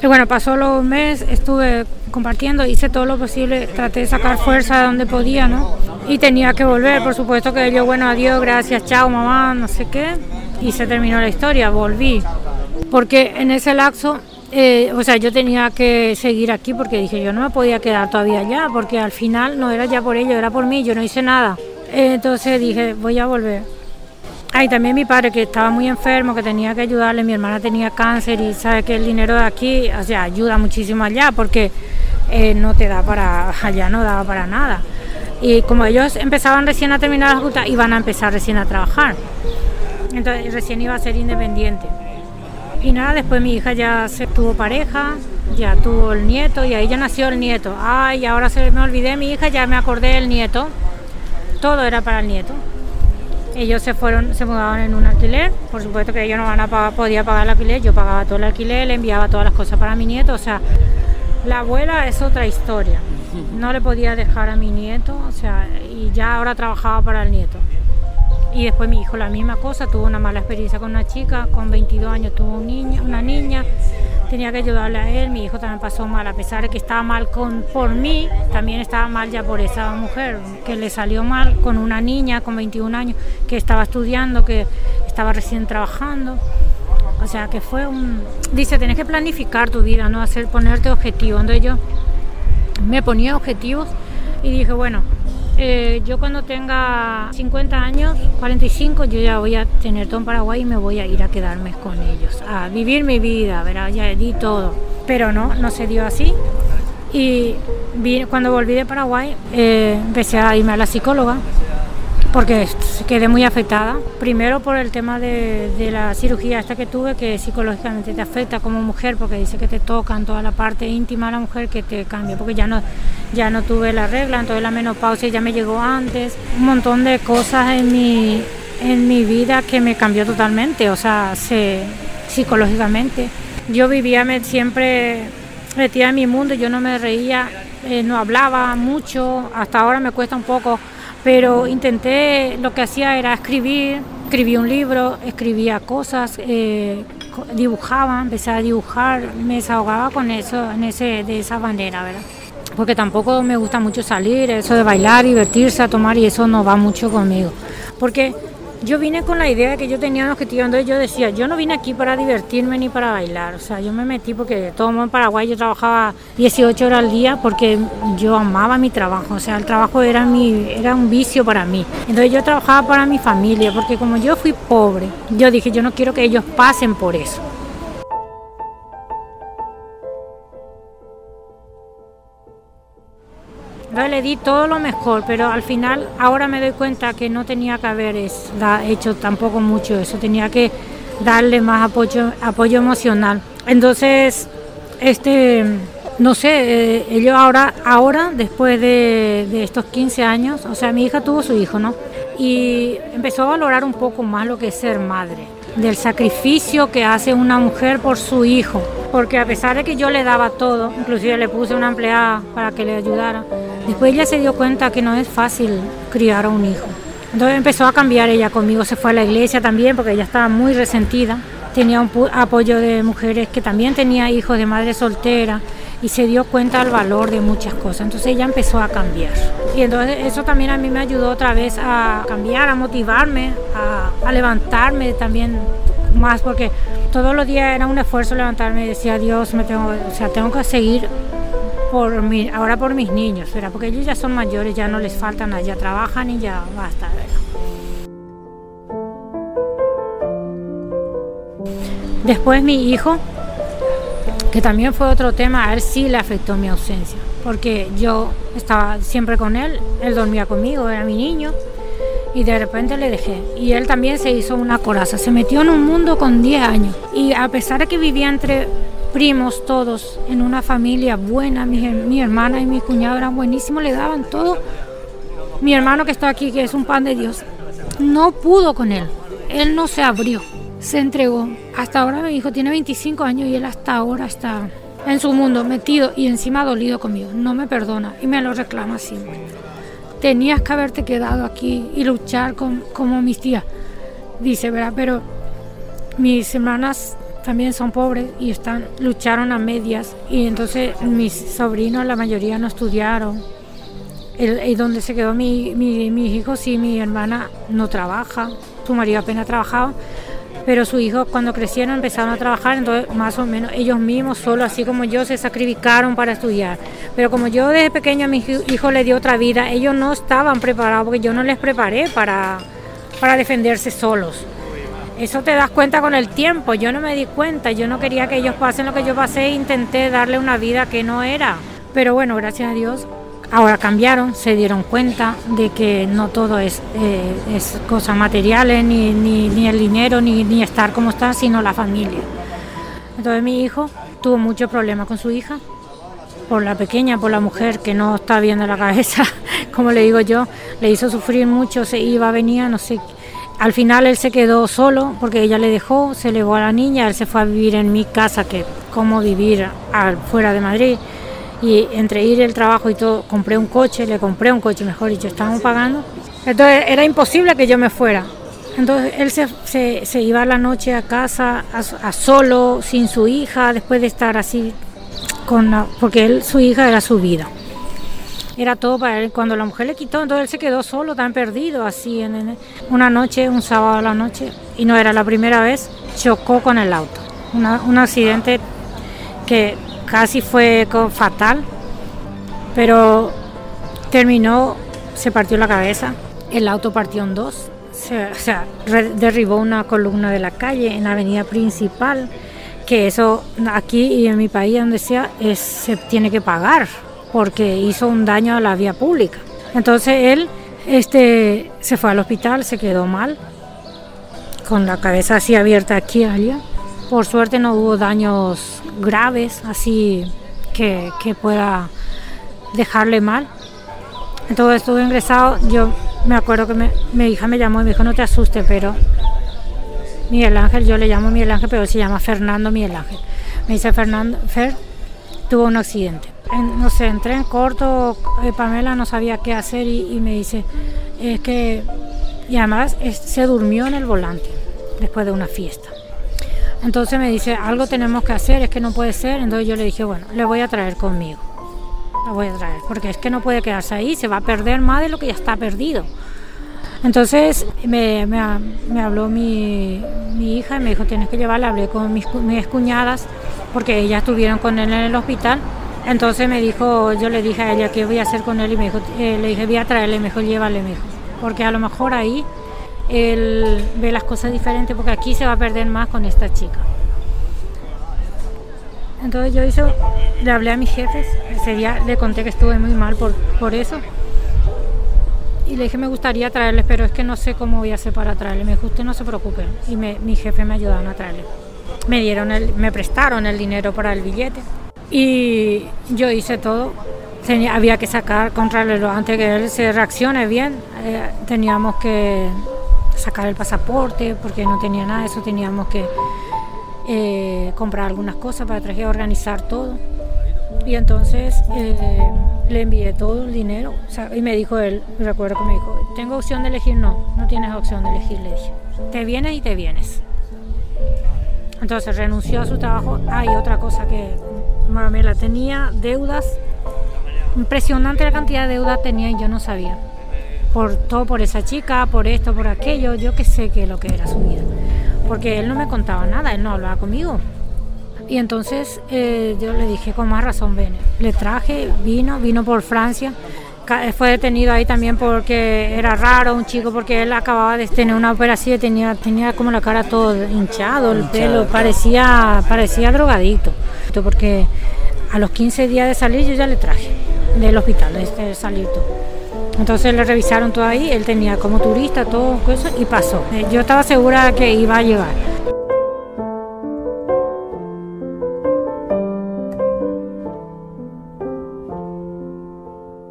Y bueno, pasó los meses, estuve compartiendo, hice todo lo posible, traté de sacar fuerza de donde podía, ¿no? Y tenía que volver, por supuesto que yo, bueno, adiós, gracias, chao, mamá, no sé qué. Y se terminó la historia, volví. Porque en ese lapso eh, o sea, yo tenía que seguir aquí porque dije, yo no me podía quedar todavía allá, porque al final no era ya por ellos, era por mí, yo no hice nada. Entonces dije, voy a volver. Ay, también mi padre que estaba muy enfermo, que tenía que ayudarle, mi hermana tenía cáncer y sabe que el dinero de aquí, o sea, ayuda muchísimo allá porque eh, no te da para, allá no daba para nada. Y como ellos empezaban recién a terminar la junta, iban a empezar recién a trabajar. Entonces recién iba a ser independiente. Y nada, después mi hija ya se tuvo pareja, ya tuvo el nieto y ahí ya nació el nieto. Ay, ahora se me olvidé mi hija, ya me acordé del nieto. Todo era para el nieto. Ellos se fueron, se mudaban en un alquiler. Por supuesto que ellos no van a pagar, podía pagar el alquiler. Yo pagaba todo el alquiler, le enviaba todas las cosas para mi nieto. O sea, la abuela es otra historia. No le podía dejar a mi nieto, o sea, y ya ahora trabajaba para el nieto. Y después mi hijo la misma cosa, tuvo una mala experiencia con una chica, con 22 años tuvo un niño, una niña, tenía que ayudarle a él, mi hijo también pasó mal, a pesar de que estaba mal con, por mí, también estaba mal ya por esa mujer, que le salió mal con una niña con 21 años, que estaba estudiando, que estaba recién trabajando. O sea, que fue un... Dice, tienes que planificar tu vida, no hacer ponerte objetivos. Entonces yo me ponía objetivos y dije, bueno, eh, yo cuando tenga 50 años, 45, yo ya voy a tener todo en Paraguay y me voy a ir a quedarme con ellos, a vivir mi vida, ¿verdad? Ya di todo. Pero no, no se dio así. Y cuando volví de Paraguay, eh, empecé a irme a la psicóloga porque quedé muy afectada. Primero por el tema de, la cirugía esta que tuve, que psicológicamente te afecta como mujer, porque dice que te tocan toda la parte íntima de la mujer que te cambia, porque ya no, ya no tuve la regla, entonces la menopausia ya me llegó antes. Un montón de cosas en mi, en mi vida que me cambió totalmente, o sea, se, psicológicamente. Yo vivía siempre metida en mi mundo, yo no me reía, eh, no hablaba mucho, hasta ahora me cuesta un poco pero intenté, lo que hacía era escribir, escribí un libro, escribía cosas, eh, dibujaba, empecé a dibujar, me desahogaba con eso, en ese, de esa manera, ¿verdad? Porque tampoco me gusta mucho salir, eso de bailar, divertirse, a tomar y eso no va mucho conmigo. Porque yo vine con la idea de que yo tenía un objetivo, entonces yo decía, yo no vine aquí para divertirme ni para bailar, o sea, yo me metí porque todo en Paraguay yo trabajaba 18 horas al día porque yo amaba mi trabajo, o sea, el trabajo era, mi, era un vicio para mí. Entonces yo trabajaba para mi familia, porque como yo fui pobre, yo dije, yo no quiero que ellos pasen por eso. Le di todo lo mejor, pero al final ahora me doy cuenta que no tenía que haber hecho tampoco mucho eso, tenía que darle más apoyo, apoyo emocional. Entonces, este, no sé, eh, ellos ahora, ahora después de, de, estos 15 años, o sea, mi hija tuvo su hijo, ¿no? Y empezó a valorar un poco más lo que es ser madre, del sacrificio que hace una mujer por su hijo, porque a pesar de que yo le daba todo, inclusive le puse una empleada para que le ayudara, Después ella se dio cuenta que no es fácil criar a un hijo. Entonces empezó a cambiar ella conmigo, se fue a la iglesia también porque ella estaba muy resentida. Tenía un apoyo de mujeres que también tenía hijos de madre soltera y se dio cuenta del valor de muchas cosas. Entonces ella empezó a cambiar. Y entonces eso también a mí me ayudó otra vez a cambiar, a motivarme, a, levantarme también más porque todos los días era un esfuerzo levantarme y decía Dios me tengo o sea tengo que seguir por mi, ahora por mis niños, ¿verdad? porque ellos ya son mayores, ya no les faltan, ya trabajan y ya basta. Después mi hijo, también fue otro tema, a él sí le afectó mi ausencia, porque yo estaba siempre con él, él dormía conmigo, era mi niño, y de repente le dejé. Y él también se hizo una coraza, se metió en un mundo con 10 años, y a pesar de que vivía entre primos todos en una familia buena, mi, hermana y mi cuñado eran buenísimos, le daban todo. Mi hermano que está aquí, que es un pan de Dios, no pudo con él, él no se abrió, se entregó. Hasta ahora mi hijo tiene 25 años y él hasta ahora está en su mundo metido y encima dolido conmigo, no me perdona y me lo reclama siempre. Tenías que haberte quedado aquí y luchar como mis tías, dice, ¿verdad? Pero mis hermanas también son pobres y están lucharon a medias y entonces mis sobrinos la mayoría no estudiaron y donde se quedó mi, mi, mis hijos sí mi hermana no trabaja su marido apenas trabajaba pero sus hijos cuando crecieron empezaron a trabajar entonces más o menos ellos mismos solo así como yo se sacrificaron para estudiar pero como yo desde pequeño a mis hijos les di otra vida ellos no estaban preparados porque yo no les preparé para para defenderse solos eso te das cuenta con el tiempo. Yo no me di cuenta, yo no quería que ellos pasen lo que yo pasé intenté darle una vida que no era. Pero bueno, gracias a Dios, ahora cambiaron, se dieron cuenta de que no todo es, eh, es cosas materiales, ni, ni, el dinero, ni, ni estar como está, sino la familia. Entonces mi hijo tuvo muchos problemas con su hija, por la pequeña, por la mujer que no está bien de la cabeza, como le digo yo, le hizo sufrir mucho, se iba, venía, no sé al final él se quedó solo porque ella le dejó, se llevó a la niña, él se fue a vivir en mi casa, que como vivir fuera de Madrid. Y entre ir el trabajo y todo, compré un coche, le compré un coche, mejor dicho, estábamos pagando. Entonces era imposible que yo me fuera. Entonces él se, se, iba a la noche a casa, a, solo, sin su hija, después de estar así, con porque él, su hija era su vida era todo para él. Cuando la mujer le quitó, entonces él se quedó solo, tan perdido, así. En, una noche, un sábado a la noche, y no era la primera vez, chocó con el auto. un accidente que casi fue fatal, pero terminó, se partió la cabeza, el auto partió en dos, se, o sea, derribó una columna de la calle en la avenida principal, que eso aquí y en mi país, donde sea, es, se tiene que pagar porque hizo un daño a la vía pública. Entonces él Este se fue al hospital, se quedó mal, con la cabeza así abierta aquí allá. Por suerte no hubo daños graves, así que, pueda dejarle mal. Entonces estuve ingresado, yo me acuerdo que mi hija me llamó y me dijo, no te asustes, pero Miguel Ángel, yo le llamo Miguel Ángel, pero se llama Fernando Miguel Ángel. Me dice, Fernando, Fer, tuvo un accidente. no sé, entré en corto, eh, Pamela no sabía qué hacer y, me dice, es que, y además se durmió en el volante después de una fiesta. Entonces me dice, algo tenemos que hacer, es que no puede ser. Entonces yo le dije, bueno, le voy a traer conmigo. La voy a traer, porque es que no puede quedarse ahí, se va a perder más de lo que ya está perdido. Entonces me, me, habló mi, mi, hija y me dijo, tienes que llevarla, hablé con mis, mis cuñadas, porque ellas estuvieron con él en el hospital. Entonces me dijo, yo le dije a ella qué voy a hacer con él y me dijo, eh, le dije, voy a traerle, mejor llévale, mejor. Porque a lo mejor ahí él ve las cosas diferentes, porque aquí se va a perder más con esta chica. Entonces yo hice, le hablé a mis jefes, ese día le conté que estuve muy mal por, por eso. Y le dije, me gustaría traerles, pero es que no sé cómo voy a hacer para traerle. Me dijo, usted no se preoque. Y mi jefe me ayudaron a traerle me dieron el, me prestaron el dinero para el billete y yo hice todo. Había que sacar, contrarlo antes que él se reaccione bien, eh, teníamos que sacar el pasaporte porque no tenía nada eso, teníamos que eh, comprar algunas cosas para traje organizar todo. Y entonces eh, le envié todo el dinero y me dijo él, recuerdo que me dijo, ¿tengo opción de elegir? No, no tienes opción de elegir, le dije. Te vienes y te vienes. Entonces renunció a su trabajo. Hay otra cosa que Maramela tenía deudas. Impresionante la cantidad de deudas tenía y yo no sabía. Por todo, por esa chica, por esto, por aquello. Yo que sé qué lo que era su vida. Porque él no me contaba nada, él no hablaba conmigo. Y entonces eh, yo le dije, con más razón, ven. Le traje, vino, vino por Francia fue detenido ahí también porque era raro un chico porque él acababa de tener una operación y tenía, tenía como la cara todo hinchado, el pelo, parecía, parecía drogadito. Porque a los 15 días de salir yo ya le traje del hospital, de salir todo. Entonces le revisaron todo ahí, él tenía como turista todo eso y pasó. Eh, yo estaba segura que iba a llegar.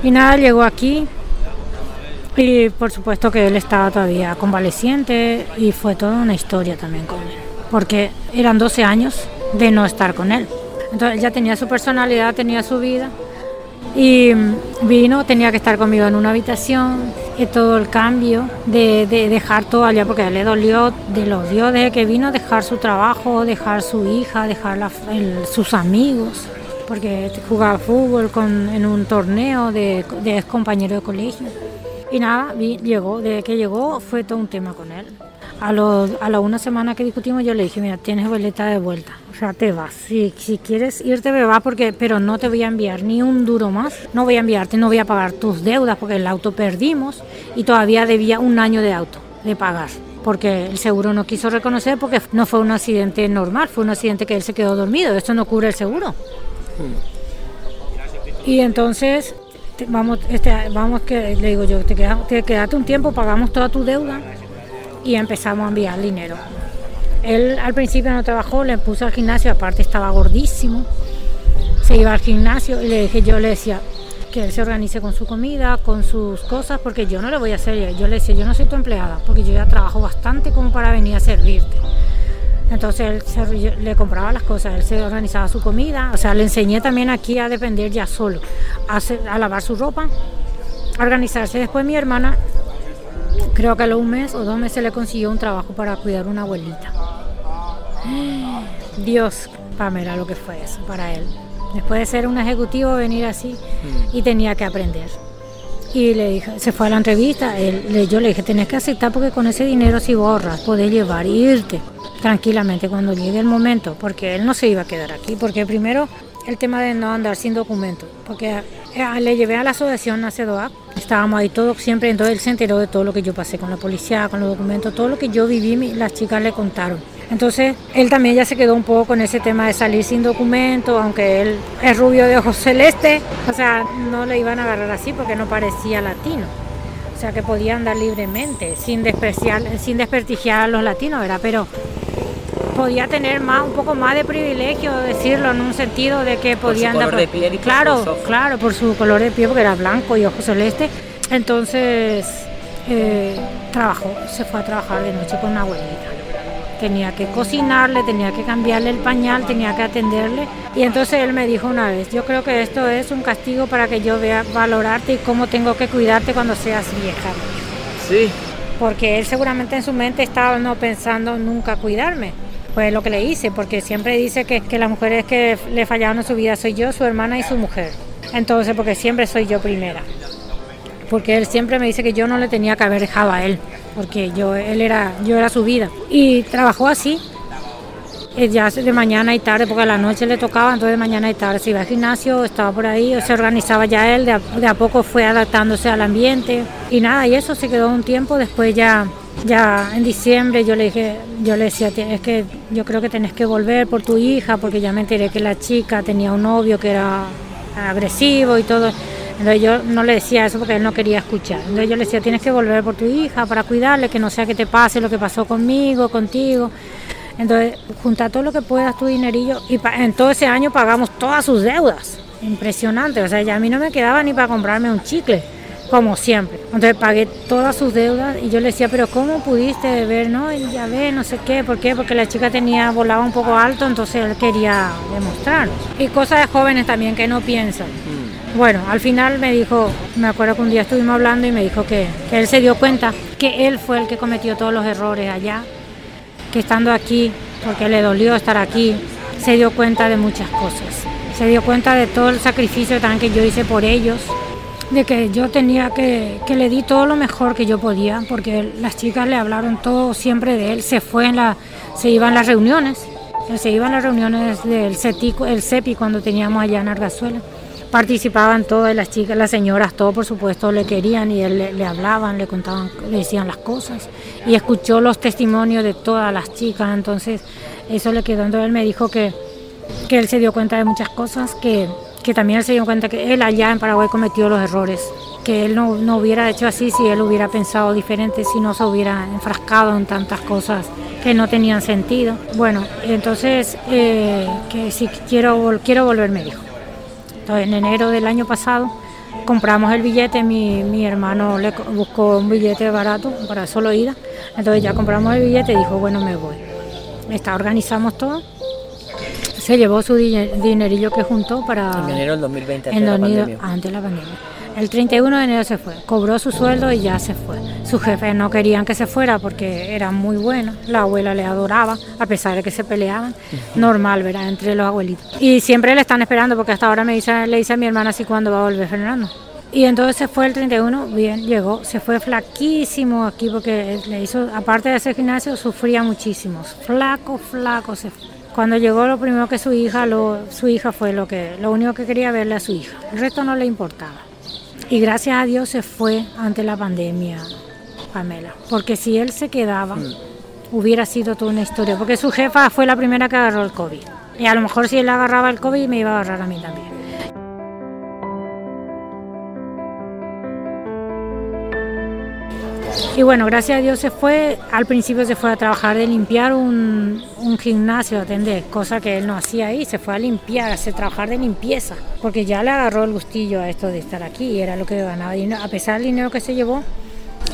Y nada, llegó aquí y por supuesto que él estaba todavía convaleciente y fue toda una historia también con él, porque eran 12 años de no estar con él. Entonces ya tenía su personalidad, tenía su vida y vino, tenía que estar conmigo en una habitación y todo el cambio de, dejar todo allá porque le dolió, de los dio desde que vino dejar su trabajo, dejar su hija, dejar sus amigos porque jugaba fútbol con, en un torneo de, de ex compañero de colegio. Y nada, llegó, desde que llegó fue todo un tema con él. A, a la una semana que discutimos yo le dije, mira, tienes boleta de vuelta, o sea, te vas. Si, si quieres irte, me va, porque, pero no te voy a enviar ni un duro más. No voy a enviarte, no voy a pagar tus deudas, porque el auto perdimos y todavía debía un año de auto de pagar porque el seguro no quiso reconocer porque no fue un accidente normal, fue un accidente que él se quedó dormido, esto no cubre el seguro. Y entonces, vamos, este, vamos que le digo yo, te, te quedaste un tiempo, pagamos toda tu deuda y empezamos a enviar dinero. Él al principio no trabajó, le puso al gimnasio, aparte estaba gordísimo, se iba al gimnasio y le dije, yo le decía que él se organice con su comida, con sus cosas, porque yo no le voy a hacer, yo le decía, yo no soy tu empleada, porque yo ya trabajo bastante como para venir a servirte. Entonces él le compraba las cosas, él se organizaba su comida, o sea, le enseñé también aquí a depender ya solo, a, lavar su ropa, a organizarse. Después mi hermana, creo que a los un mes o dos meses le consiguió un trabajo para cuidar una abuelita. Dios, Pamela, lo que fue eso para él. Después de ser un ejecutivo, venir así y tenía que aprender. Y le dije, se fue a la entrevista, él, yo le dije, tenés que aceptar porque con ese dinero si borras, podés llevar e irte tranquilamente cuando llegue el momento, porque él no se iba a quedar aquí, porque primero el tema de no andar sin documento, porque le llevé a la asociación ACEDOAC, estábamos ahí todos siempre, entonces él se enteró de todo lo que yo pasé con la policía, con los documentos, todo lo que yo viví, las chicas le contaron. Entonces él también ya se quedó un poco con ese tema de salir sin documento, aunque él es rubio de ojos celeste, o sea, no le iban a agarrar así porque no parecía latino. o sea, que podía andar libremente, sin despreciar, sin desprestigiar a los latinos, ¿verdad? Pero podía tener más, un poco más de privilegio, decirlo, en un sentido de que podía por su andar... color de piel y por claro, ojos. claro, por su color de piel, porque era blanco y ojos celeste. Entonces, eh, trabajó, se fue a trabajar de noche con una abuelita. Tenía que cocinarle, tenía que cambiarle el pañal, tenía que atenderle. Y entonces él me dijo una vez, yo creo que esto es un castigo para que yo vea valorarte y cómo tengo que cuidarte cuando seas vieja. Sí. Porque él seguramente en su mente estaba no pensando nunca cuidarme. Pues lo que le hice, porque siempre dice que, que las mujeres que le fallaron en su vida soy yo, su hermana y su mujer. Entonces, porque siempre soy yo primera. Porque él siempre me dice que yo no le tenía que haber dejado a él, porque yo, él era, yo era su vida. Y trabajó así, ya de mañana y tarde, porque a la noche le tocaba, entonces de mañana y tarde se iba al gimnasio, estaba por ahí, se organizaba ya él, de a, de a poco fue adaptándose al ambiente y nada, y eso se quedó un tiempo, después ya, ya en diciembre yo le dije, yo le decía, es que yo creo que tenés que volver por tu hija, porque ya me enteré que la chica tenía un novio que era agresivo y todo. Entonces yo no le decía eso porque él no quería escuchar. Entonces yo le decía, tienes que volver por tu hija para cuidarle, que no sea que te pase lo que pasó conmigo, contigo. Entonces, junta todo lo que puedas, tu dinerillo, y en todo ese año pagamos todas sus deudas. Impresionante, o sea, ya a mí no me quedaba ni para comprarme un chicle, como siempre. Entonces pagué todas sus deudas y yo le decía, pero ¿cómo pudiste ver? No, y ya ve, no sé qué, ¿por qué? Porque la chica tenía, volaba un poco alto, entonces él quería demostrar. Y cosas de jóvenes también que no piensan. Bueno, al final me dijo, me acuerdo que un día estuvimos hablando y me dijo que, que él se dio cuenta que él fue el que cometió todos los errores allá, estando aquí, porque le dolió estar aquí, se dio cuenta de muchas cosas. Se dio cuenta de todo el sacrificio también que yo hice por ellos, de que yo tenía que, que le di todo lo mejor que yo podía, porque las chicas le hablaron todo siempre de él, se fue en la, se iba en las reuniones, se iba en las reuniones del CETI, el CEPI cuando teníamos allá en Argazuela participaban todas las chicas, las señoras, todo por supuesto le querían y él le, hablaban, le contaban, le decían las cosas y escuchó los testimonios de todas las chicas, entonces eso le quedó, entonces él me dijo que, que él se dio cuenta de muchas cosas, que, que también él se dio cuenta que él allá en Paraguay cometió los errores, que él no, no hubiera hecho así si él hubiera pensado diferente, si no se hubiera enfrascado en tantas cosas que no tenían sentido. Bueno, entonces eh, que si quiero, quiero volver, me dijo. Entonces, en enero del año pasado compramos el billete, mi, mi hermano le buscó un billete barato para solo ida, entonces ya compramos el billete y dijo, bueno, me voy. Está, organizamos todo, se llevó su di- dinerillo que juntó para... En enero del 2020, en antes de la 2000 pandemia. antes de la pandemia. El 31 de enero se fue, cobró su sueldo y ya se fue. Sus jefes no querían que se fuera porque era muy buena, la abuela le adoraba, a pesar de que se peleaban, normal, ¿verdad? Entre los abuelitos. Y siempre le están esperando porque hasta ahora me dice, le dice a mi hermana si cuándo va a volver Fernando. Y entonces se fue el 31, bien, llegó, se fue flaquísimo aquí porque le hizo, aparte de hacer gimnasio, sufría muchísimo. Flaco, flaco se fue. Cuando llegó lo primero que su hija, su hija fue lo que, lo único que quería verle a su hija. El resto no le importaba. Y gracias a Dios se fue ante la pandemia, Pamela. Porque si él se quedaba, hubiera sido toda una historia. Porque su jefa fue la primera que agarró el COVID. Y a lo mejor si él agarraba el COVID me iba a agarrar a mí también. Y bueno, gracias a Dios se fue, al principio se fue a trabajar de limpiar un, un gimnasio, atender, cosa que él no hacía ahí, se fue a limpiar, a trabajar de limpieza, porque ya le agarró el gustillo a esto de estar aquí y era lo que ganaba dinero. A pesar del dinero que se llevó,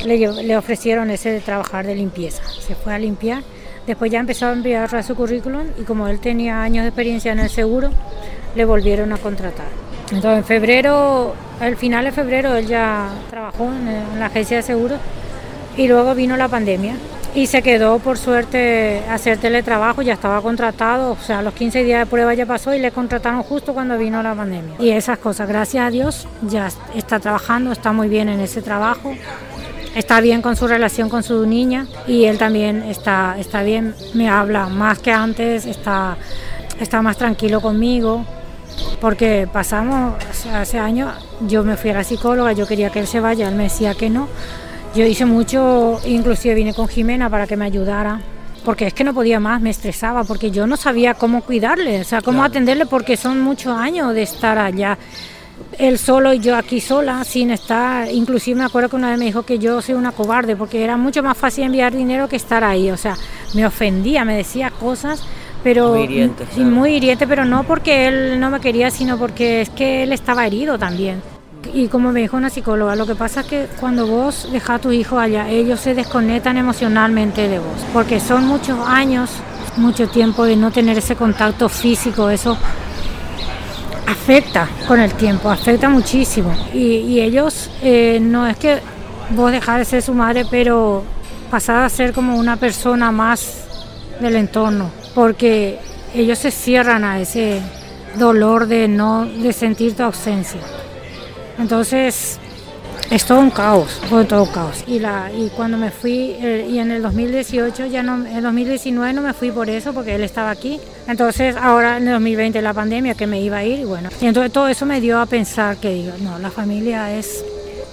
le, ofrecieron ese de trabajar de limpieza. Se fue a limpiar, después ya empezó a enviar su currículum y como él tenía años de experiencia en el seguro, le volvieron a contratar. Entonces en febrero, al final de febrero, él ya trabajó en la agencia de seguros y luego vino la pandemia y se quedó por suerte a hacer teletrabajo, ya estaba contratado, o sea, los 15 días de prueba ya pasó y le contrataron justo cuando vino la pandemia. Y esas cosas, gracias a Dios, ya está trabajando, está muy bien en ese trabajo, está bien con su relación con su niña y él también está, está bien, me habla más que antes, está, está más tranquilo conmigo. Porque pasamos, hace- hace años, yo me fui a la psicóloga, yo quería que él se vaya, él me decía que no. Yo hice mucho, inclusive vine con Jimena para que me ayudara, porque es que no podía más, me estresaba, porque yo no sabía cómo cuidarle, o sea, cómo atenderle, porque son muchos años de estar allá. él solo y yo aquí sola, sin estar, inclusive me acuerdo que una vez me dijo que yo soy una cobarde, porque era mucho más fácil enviar dinero que estar ahí, o sea, me ofendía, me decía cosas, pero muy hiriente, muy hiriente, pero no porque él no me quería, sino porque es que él estaba herido también. Y como me dijo una psicóloga, lo que pasa es que cuando vos dejas a tu hijo allá, ellos se desconectan emocionalmente de vos, porque son muchos años, mucho tiempo de no tener ese contacto físico, eso afecta con el tiempo, afecta muchísimo. Y, ellos, eh, no es que vos dejar de ser su madre, pero pasar a ser como una persona más del entorno, porque ellos se cierran a ese dolor de no de sentir tu ausencia. Entonces, es todo un caos, fue todo un caos. Y, la, y cuando me fui, eh, y en el 2018, ya no, en el 2019 no me fui por eso, porque él estaba aquí. Entonces, ahora en el 2020 la pandemia, que me iba a ir, y bueno. Y entonces todo eso me dio a pensar que digo, no, la familia es,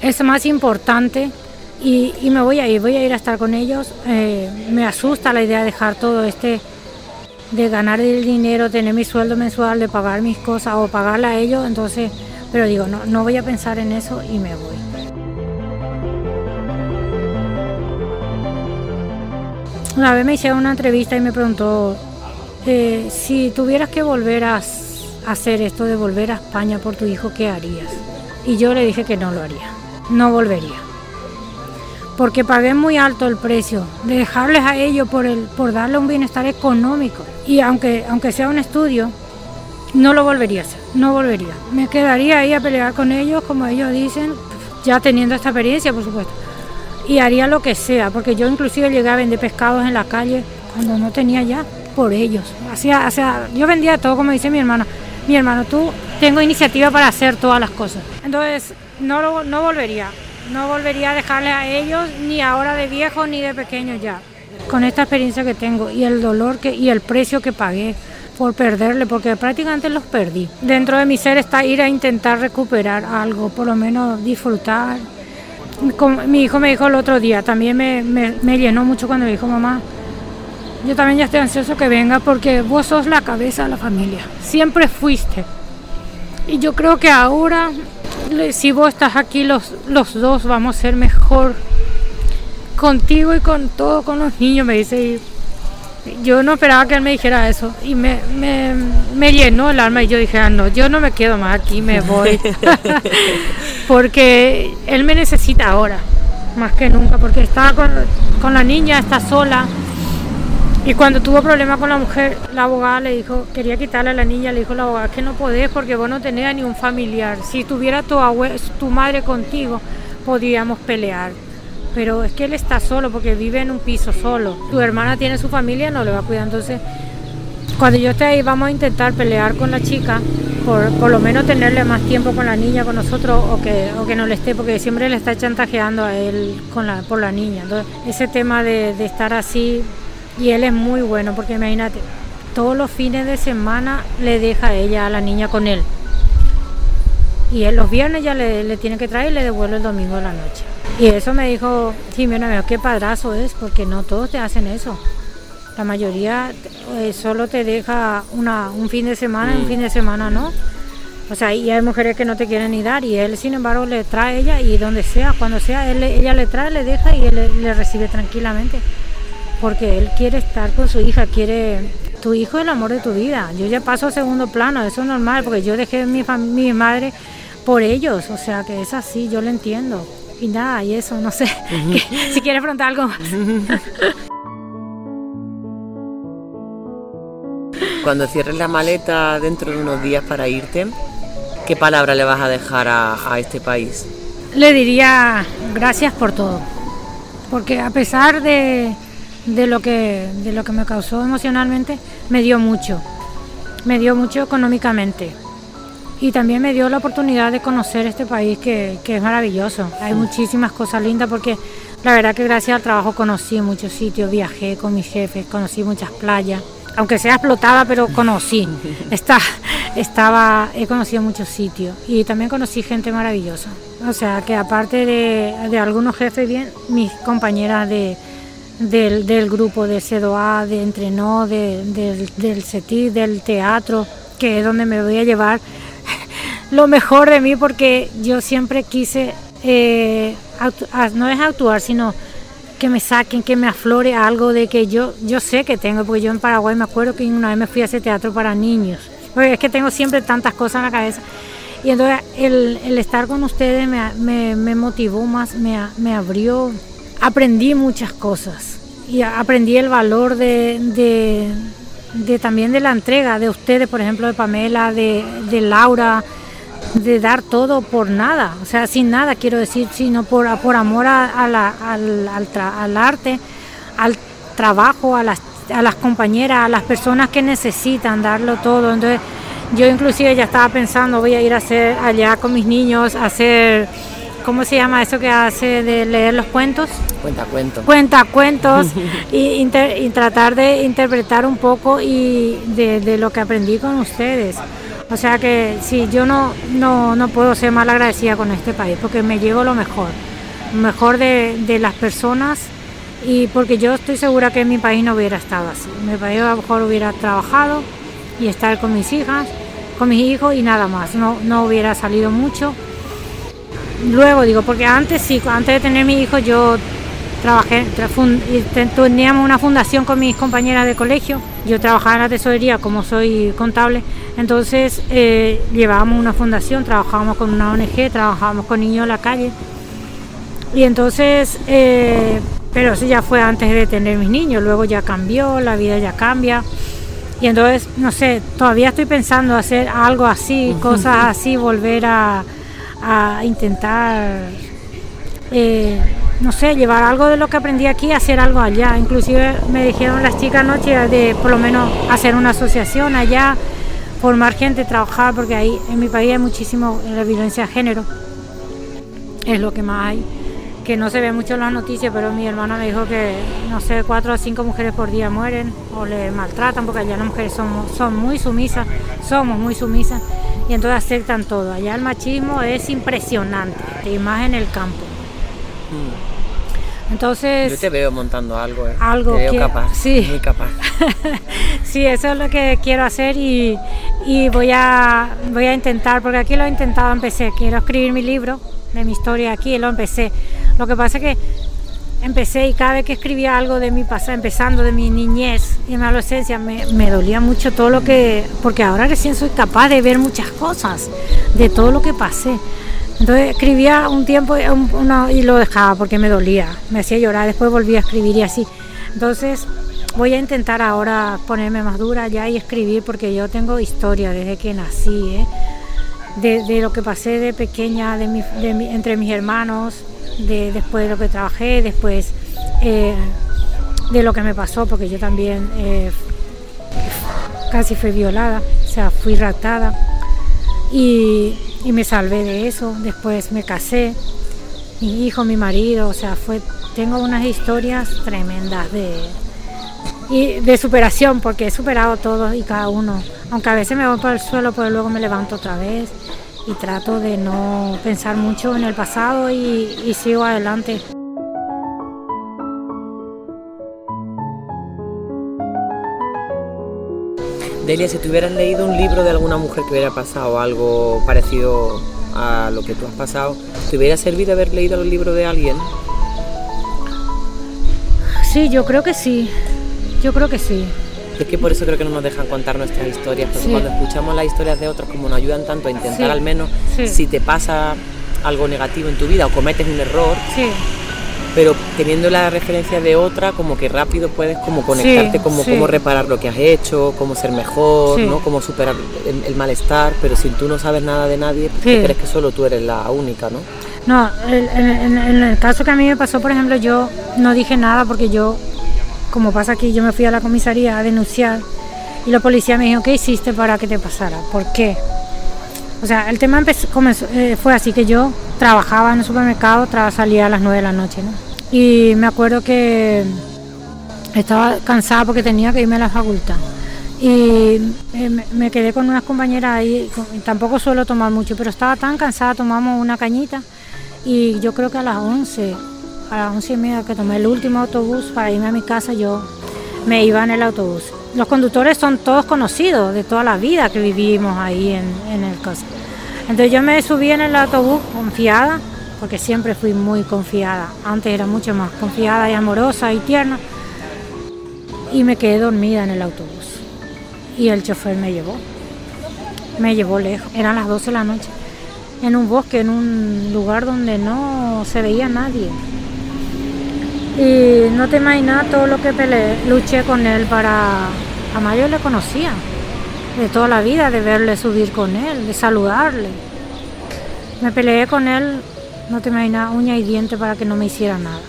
es más importante y, y me voy a ir, voy a ir a estar con ellos. Eh, me asusta la idea de dejar todo este de ganar el dinero, tener mi sueldo mensual, de pagar mis cosas o pagarle a ellos, entonces, pero digo, no, no voy a pensar en eso y me voy. Una vez me hicieron una entrevista y me preguntó, eh, si tuvieras que volver a, hacer esto de volver a España por tu hijo, ¿qué harías? Y yo le dije que no lo haría, no volvería. Porque pagué muy alto el precio de dejarles a ellos por, el, por darle un bienestar económico. Y aunque, aunque sea un estudio, no lo volvería a hacer, no volvería. Me quedaría ahí a pelear con ellos, como ellos dicen, ya teniendo esta experiencia, por supuesto y haría lo que sea, porque yo inclusive llegué a vender pescados en la calle cuando no tenía ya por ellos. Hacía, hacía, yo vendía todo, como dice mi hermano. Mi hermano, tú tengo iniciativa para hacer todas las cosas. Entonces, no, no volvería. No volvería a dejarle a ellos, ni ahora de viejo ni de pequeño ya. Con esta experiencia que tengo y el dolor que, y el precio que pagué por perderle, porque prácticamente los perdí. Dentro de mi ser está ir a intentar recuperar algo, por lo menos disfrutar mi hijo me dijo el otro día, también me, me, llenó mucho cuando me dijo, mamá, yo también ya estoy ansioso que venga porque vos sos la cabeza de la familia, siempre fuiste. Y yo creo que ahora, si vos estás aquí, los, los dos vamos a ser mejor contigo y con todo, con los niños, me dice. Yo no esperaba que él me dijera eso y me, me, llenó el alma y yo dije, ah, no, yo no me quedo más aquí, me voy. porque él me necesita ahora, más que nunca, porque estaba con, con la niña, está sola. Y cuando tuvo problemas con la mujer, la abogada le dijo, quería quitarle a la niña, le dijo la abogada que no podés porque vos no tenés ni un familiar. Si tuviera tu, tu madre contigo, podríamos pelear pero es que él está solo porque vive en un piso solo. Tu hermana tiene su familia, no le va a cuidar. Entonces, cuando yo esté ahí, vamos a intentar pelear con la chica, por, por lo menos tenerle más tiempo con la niña, con nosotros, o que, o que no le esté, porque siempre le está chantajeando a él con la, por la niña. Entonces, ese tema de, de estar así, y él es muy bueno, porque imagínate, todos los fines de semana le deja a ella a la niña con él. Y él los viernes ya le, le tiene que traer y le devuelve el domingo de la noche. Y eso me dijo Jimena, qué padrazo es, porque no todos te hacen eso. La mayoría eh, solo te deja una, un fin de semana un mm. fin de semana no. O sea, y hay mujeres que no te quieren ni dar y él, sin embargo, le trae a ella y donde sea, cuando sea, él, ella le trae, le deja y él le, recibe tranquilamente. Porque él quiere estar con su hija, quiere... Tu hijo es el amor de tu vida. Yo ya paso a segundo plano, eso es normal, porque yo dejé mi, mi madre por ellos. O sea, que es así, yo lo entiendo y nada, y eso, no sé. si quieres preguntar algo más. Cuando cierres la maleta dentro de unos días para irte, ¿qué palabra le vas a dejar a, este país? Le diría gracias por todo, porque a pesar de, de, lo que, de lo que me causó emocionalmente, me dio mucho, me dio mucho económicamente y también me dio la oportunidad de conocer este país que, es maravilloso. Hay muchísimas cosas lindas porque la verdad que gracias al trabajo conocí muchos sitios, viajé con mis jefes, conocí muchas playas, aunque sea explotada, pero conocí. Está, estaba, he conocido muchos sitios y también conocí gente maravillosa. O sea que aparte de, algunos jefes bien, mis compañeras de, del, grupo de CEDOA, de Entrenó, del, del CETI, del teatro, que es donde me voy a llevar lo mejor de mí porque yo siempre quise, eh, no es actuar, sino que me saquen, que me aflore algo de que yo, yo sé que tengo, porque yo en Paraguay me acuerdo que una vez me fui a hacer teatro para niños, es que tengo siempre tantas cosas en la cabeza. Y entonces el, estar con ustedes me, me, me motivó más, me, me, abrió, aprendí muchas cosas. Y aprendí el valor de, de, de, también de la entrega de ustedes, por ejemplo, de Pamela, de, de Laura, de dar todo por nada, o sea, sin nada quiero decir, sino por, por amor a, la, al, al, arte, al trabajo, a las, a las compañeras, a las personas que necesitan darlo todo. Entonces, yo inclusive ya estaba pensando, voy a ir a hacer allá con mis niños, a hacer, ¿cómo se llama eso que hace de leer los cuentos? Cuenta cuentos. Cuenta cuentos y, y, tratar de interpretar un poco y de, de lo que aprendí con ustedes. O sea que sí, yo no, no, no puedo ser mal agradecida con este país porque me llevo lo mejor, lo mejor de, de, las personas y porque yo estoy segura que en mi país no hubiera estado así. Mi país a lo mejor hubiera trabajado y estar con mis hijas, con mis hijos y nada más, no, no hubiera salido mucho. Luego digo, porque antes sí, antes de tener mi hijo yo trabajé, teníamos una fundación con mis compañeras de colegio, yo trabajaba en la tesorería como soy contable, entonces eh, llevábamos una fundación, trabajábamos con una ONG, trabajábamos con niños en la calle, y entonces, eh, pero eso ya fue antes de tener mis niños, luego ya cambió, la vida ya cambia, y entonces, no sé, todavía estoy pensando hacer algo así, cosas así, volver a, a intentar... Eh, no sé, llevar algo de lo que aprendí aquí, hacer algo allá. Inclusive me dijeron las chicas anoche de por lo menos hacer una asociación allá, formar gente, trabajar, porque ahí en mi país hay muchísimo la violencia de género. Es lo que más hay. Que no se ve mucho en las noticias, pero mi hermana me dijo que, no sé, cuatro o cinco mujeres por día mueren o le maltratan, porque allá las mujeres son, son muy sumisas, somos muy sumisas, y entonces aceptan todo. Allá el machismo es impresionante, y más en el campo. Mm. Entonces. Yo te veo montando algo. Eh. Algo te veo capaz. Sí. Muy capaz. sí, eso es lo que quiero hacer y, y, voy, a, voy a intentar, porque aquí lo he intentado, empecé. Quiero escribir mi libro de mi historia aquí, lo empecé. Lo que pasa es que empecé y cada vez que escribía algo de mi pasado, empezando de mi niñez y mi adolescencia, me, me, dolía mucho todo lo que, porque ahora recién soy capaz de ver muchas cosas, de todo lo que pasé. Entonces escribía un tiempo y lo dejaba porque me dolía, me hacía llorar, después volví a escribir y así. Entonces voy a intentar ahora ponerme más dura ya y escribir porque yo tengo historia desde que nací, ¿eh? de, lo que pasé de pequeña de entre mis hermanos, de, después de lo que trabajé, después eh, de lo que me pasó, porque yo también eh, casi fui violada, o sea, fui raptada. Y y me salvé de eso. Después me casé, mi hijo, mi marido, o sea, fue, tengo unas historias tremendas de, y de superación, porque he superado todos y cada uno. Aunque a veces me voy por el suelo, pues luego me levanto otra vez y trato de no pensar mucho en el pasado y sigo adelante. Delia, si tú hubieras leído un libro de alguna mujer que hubiera pasado algo parecido a lo que tú has pasado, ¿te hubiera servido haber leído el libro de alguien? Sí, yo creo que sí. Yo creo que sí. Es que por eso creo que no nos dejan contar nuestras historias, porque cuando escuchamos las historias de otros, como nos ayudan tanto a intentar al menos, si te pasa algo negativo en tu vida o cometes un error, pero teniendo la referencia de otra, como que rápido puedes como conectarte, como cómo reparar lo que has hecho, cómo ser mejor, ¿no? Cómo superar el, malestar, pero si tú no sabes nada de nadie, pues crees que solo tú eres la única, ¿no? No, en, el caso que a mí me pasó, por ejemplo, yo no dije nada porque yo, como pasa aquí, yo me fui a la comisaría a denunciar y la policía me dijo, ¿qué hiciste para que te pasara? ¿Por qué? O sea, el tema empezó, eh, fue así que yo trabajaba en el supermercado, salía a las 9 de la noche, ¿no? Y me acuerdo que estaba cansada porque tenía que irme a la facultad. Y eh, me quedé con unas compañeras ahí, tampoco suelo tomar mucho, pero estaba tan cansada, tomamos una cañita y yo creo que a las 11, a las 11 y media que tomé el último autobús para irme a mi casa, yo me iba en el autobús. Los conductores son todos conocidos de toda la vida que vivimos ahí en, en el caso. Entonces yo me subí en el autobús confiada, porque siempre fui muy confiada. Antes era mucho más confiada y amorosa y tierna. Y me quedé dormida en el autobús. Y el chofer me llevó. Me llevó lejos. Eran las 12 de la noche. En un bosque, en un lugar donde no se veía nadie. Y no te imaginas todo lo que peleé, luché con él para... A Mayo le conocía de toda la vida, de verle subir con él, de saludarle. Me peleé con él, no te imaginas, uña y diente para que no me hiciera nada.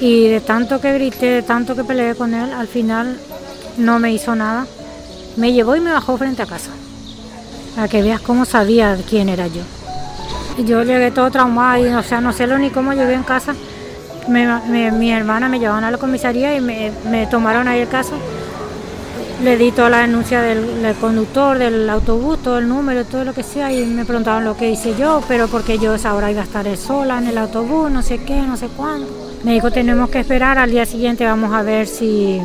Y de tanto que grité, de tanto que peleé con él, al final no me hizo nada. Me llevó y me bajó frente a casa. Para que veas cómo sabía quién era yo. Y yo llegué todo traumada y o sea, no sé lo ni cómo llegué en casa. mi hermana me llevaron a la comisaría y me, me tomaron ahí el caso le di toda la denuncia del, conductor, del autobús, todo el número, todo lo que sea, y me preguntaban lo que hice yo, pero porque yo esa hora iba a estar sola en el autobús, no sé qué, no sé cuándo. Me dijo, tenemos que esperar, al día siguiente vamos a ver si...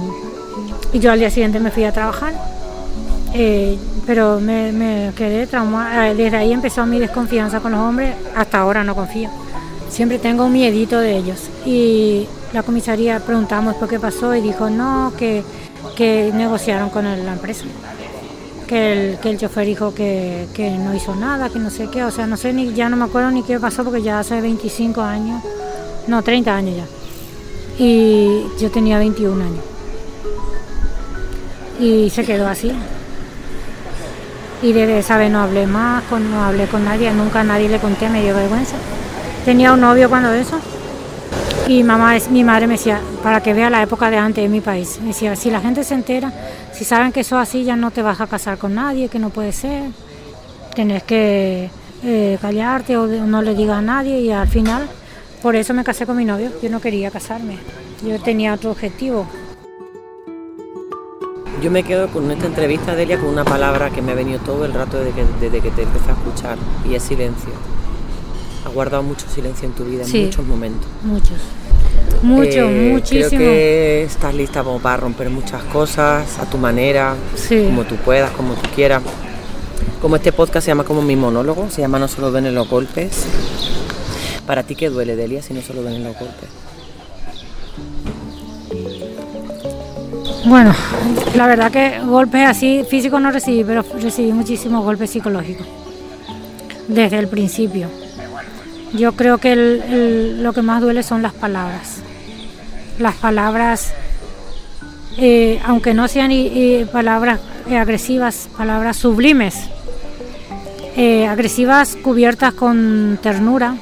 Y yo al día siguiente me fui a trabajar, eh, pero me, quedé traumada. Eh, desde ahí empezó mi desconfianza con los hombres, hasta ahora no confío. Siempre tengo un miedito de ellos. Y la comisaría preguntamos por qué pasó y dijo, no, que que negociaron con la empresa. Que el, que el chofer dijo que, no hizo nada, que no sé qué, o sea, no sé, ni ya no me acuerdo ni qué pasó porque ya hace 25 años, no, 30 años ya. Y yo tenía 21 años. Y se quedó así. Y desde esa vez no hablé más, no hablé con nadie, nunca a nadie le conté, me dio vergüenza. Tenía un novio cuando eso y mamá, mi madre me decía, para que vea la época de antes de mi país, me decía, si la gente se entera, si saben que eso así, ya no te vas a casar con nadie, que no puede ser, tenés que eh, callarte o no le digas a nadie y al final, por eso me casé con mi novio, yo no quería casarme, yo tenía otro objetivo. Yo me quedo con esta entrevista, Delia, con una palabra que me ha venido todo el rato desde que, desde que te empecé a escuchar, y es silencio. Has guardado mucho silencio en tu vida, en muchos momentos. Muchos. Mucho, eh, muchísimo. Creo que estás lista como para romper muchas cosas a tu manera, como tú puedas, como tú quieras. Como este podcast se llama como mi monólogo, se llama No solo ven los golpes. ¿Para ti qué duele, Delia, si no solo ven los golpes? Bueno, la verdad que golpes así físicos no recibí, pero recibí muchísimos golpes psicológicos desde el principio. Yo creo que lo que más duele son las palabras. Las palabras, eh, aunque no sean palabras agresivas, palabras sublimes, eh, agresivas cubiertas con ternura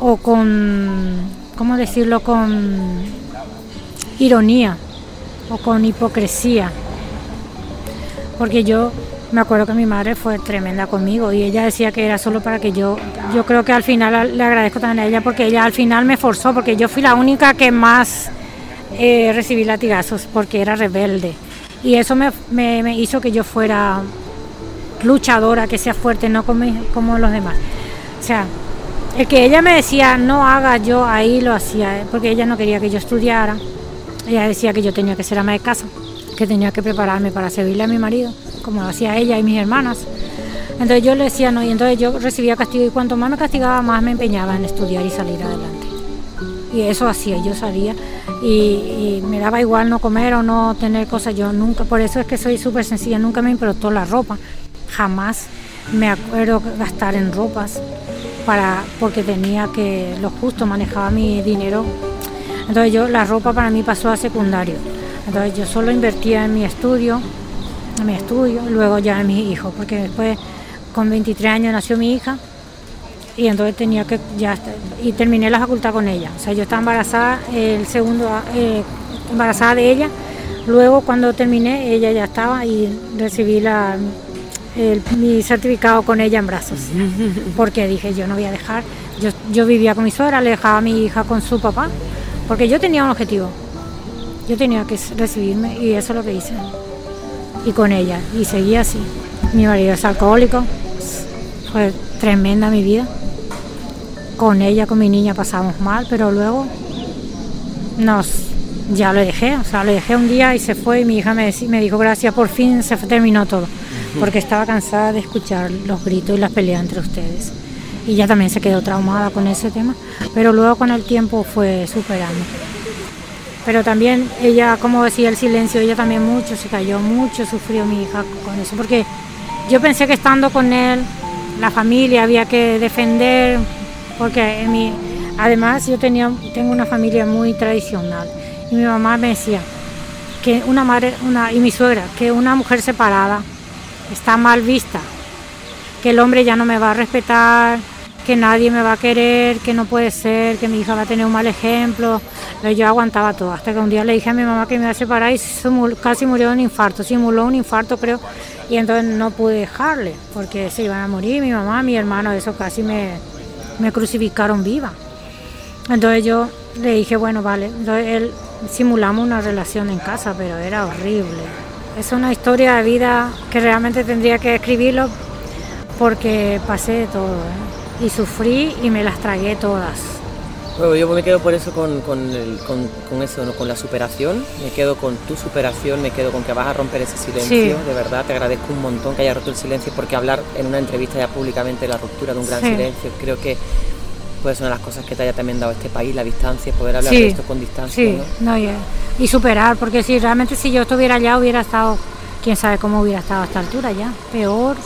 o con, ¿cómo decirlo?, con ironía o con hipocresía. Porque yo me acuerdo que mi madre fue tremenda conmigo y ella decía que era solo para que yo, yo creo que al final le agradezco también a ella porque ella al final me forzó, porque yo fui la única que más eh, recibí latigazos porque era rebelde. Y eso me, hizo que yo fuera luchadora, que sea fuerte, no como, como los demás. O sea, el que ella me decía no haga, yo ahí lo hacía, eh, porque ella no quería que yo estudiara. Ella decía que yo tenía que ser ama de casa, que tenía que prepararme para servirle a mi marido como hacía ella y mis hermanas. Entonces yo le decía no y entonces yo recibía castigo y cuanto más me castigaba más me empeñaba en estudiar y salir adelante. Y eso hacía, yo salía y, me daba igual no comer o no tener cosas, yo nunca, por eso es que soy súper sencilla, nunca me importó la ropa, jamás me acuerdo gastar en ropas para porque tenía que lo justo manejaba mi dinero entonces yo la ropa para mí pasó a secundario entonces yo solo invertía en mi estudio mi estudio, luego ya a mis hijos, porque después con 23 años nació mi hija y entonces tenía que ya y terminé la facultad con ella. O sea, yo estaba embarazada el segundo eh, embarazada de ella. Luego cuando terminé ella ya estaba y recibí la mi certificado con ella en brazos. Porque dije, yo no voy a dejar, yo, yo vivía con mi suegra, le dejaba a mi hija con su papá, porque yo tenía un objetivo. Yo tenía que recibirme y eso es lo que hice y con ella. Y seguía así. Mi marido es alcohólico, fue tremenda mi vida. Con ella, con mi niña pasamos mal, pero luego nos ya lo dejé, o sea, lo dejé un día y se fue y mi hija me, me dijo gracias, por fin se terminó todo. porque estaba cansada de escuchar los gritos y las peleas entre ustedes. Y ella también se quedó traumada con ese tema, pero luego con el tiempo fue superando. Pero también ella, como decía el silencio, ella también mucho se cayó, mucho sufrió mi hija con eso, porque yo pensé que estando con él, la familia había que defender, porque además yo tenía, tengo una familia muy tradicional y mi mamá me decía que una madre, una, y mi suegra, que una mujer separada está mal vista, que el hombre ya no me va a respetar, que nadie me va a querer, que no puede ser, que mi hija va a tener un mal ejemplo. Yo aguantaba todo, hasta que un día le dije a mi mamá que me iba a separar y casi murió de un infarto, simuló un infarto creo, y entonces no pude dejarle, porque se iban a morir mi mamá, mi hermano, eso casi me, me crucificaron viva. Entonces yo le dije, bueno, vale, entonces él simulamos una relación en casa, pero era horrible. Es una historia de vida que realmente tendría que escribirlo porque pasé de todo. ¿eh? Y sufrí y me las tragué todas. Bueno, yo me quedo por eso con, con, con, eso, ¿no? con la superación, me quedo con tu superación, me quedo con que vas a romper ese silencio, de verdad, te agradezco un montón que hayas roto el silencio porque hablar en una entrevista ya públicamente de la ruptura de un gran silencio, creo que puede ser una de las cosas que te haya también dado este país, la distancia, poder hablar de esto con distancia. Sí, ¿no? y, y, superar, porque si realmente si yo estuviera allá hubiera estado, quién sabe cómo hubiera estado a esta altura ya, peor,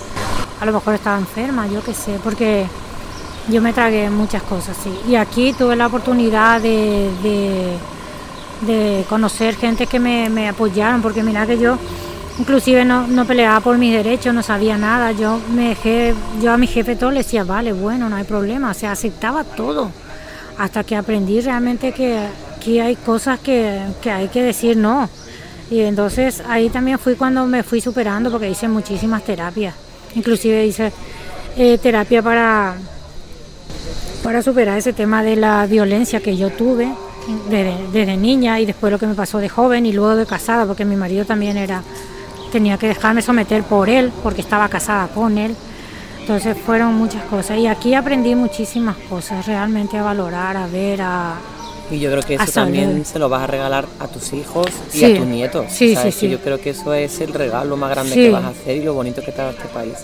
a lo mejor estaba enferma, yo qué sé, porque yo me tragué muchas cosas, sí. Y aquí tuve la oportunidad de, de, conocer gente que me, apoyaron, porque mira que yo inclusive no, no, peleaba por mis derechos, no sabía nada. Yo me dejé, yo a mi jefe todo le decía, vale, bueno, no hay problema, o sea, aceptaba todo. Hasta que aprendí realmente que aquí hay cosas que, que hay que decir no. Y entonces ahí también fui cuando me fui superando porque hice muchísimas terapias. Inclusive hice eh, terapia para para superar ese tema de la violencia que yo tuve desde, niña y después lo que me pasó de joven y luego de casada, porque mi marido también era tenía que dejarme someter por él, porque estaba casada con él. Entonces fueron muchas cosas y aquí aprendí muchísimas cosas, realmente a valorar, a ver, a... Y yo creo que eso también se lo vas a regalar a tus hijos y a tus nietos. Sí, sí, sí. Yo creo que eso es el regalo más grande que vas a hacer y lo bonito que da este país.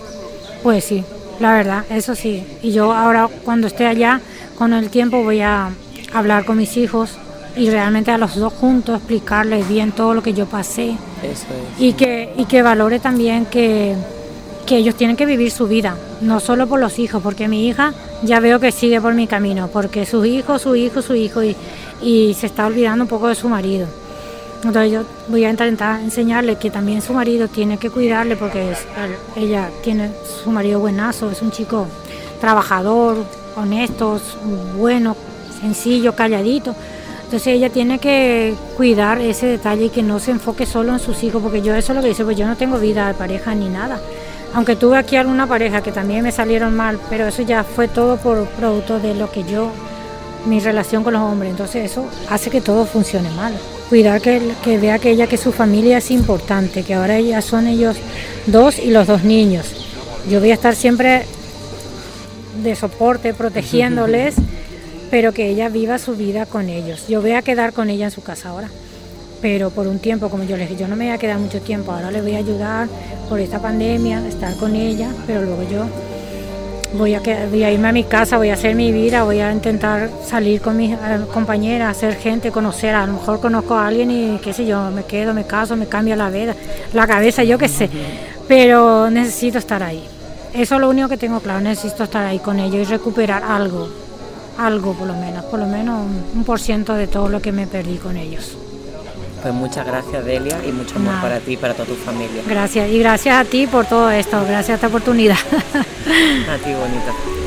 Pues sí, la verdad, eso sí. Y yo ahora cuando esté allá, con el tiempo voy a hablar con mis hijos y realmente a los dos juntos explicarles bien todo lo que yo pasé. Eso es. Y que, y que valore también que, que ellos tienen que vivir su vida, no solo por los hijos, porque mi hija ya veo que sigue por mi camino, porque su hijo, su hijo, su hijo, y, y se está olvidando un poco de su marido. Entonces yo voy a intentar enseñarle que también su marido tiene que cuidarle porque ella tiene su marido buenazo, es un chico trabajador, honesto, bueno, sencillo, calladito. Entonces ella tiene que cuidar ese detalle y que no se enfoque solo en sus hijos, porque yo eso es lo que dice, pues yo no tengo vida de pareja ni nada. Aunque tuve aquí alguna pareja que también me salieron mal, pero eso ya fue todo por producto de lo que yo, mi relación con los hombres. Entonces eso hace que todo funcione mal cuidar que, que vea que ella que su familia es importante, que ahora ya son ellos dos y los dos niños. Yo voy a estar siempre de soporte, protegiéndoles, pero que ella viva su vida con ellos. Yo voy a quedar con ella en su casa ahora, pero por un tiempo, como yo les dije, yo no me voy a quedar mucho tiempo, ahora le voy a ayudar por esta pandemia, estar con ella, pero luego yo voy a, voy a irme a mi casa, voy a hacer mi vida, voy a intentar salir con mis eh, compañeras, hacer gente, conocer, a lo mejor conozco a alguien y qué sé yo, me quedo, me caso, me cambia la vida, la cabeza, yo qué sé, pero necesito estar ahí. Eso es lo único que tengo claro, necesito estar ahí con ellos y recuperar algo, algo por lo menos, por lo menos un por ciento de todo lo que me perdí con ellos. Pues muchas gracias Delia y mucho amor para ti y para toda tu familia. Gracias y gracias a ti por todo esto, gracias a esta oportunidad. a ti bonita.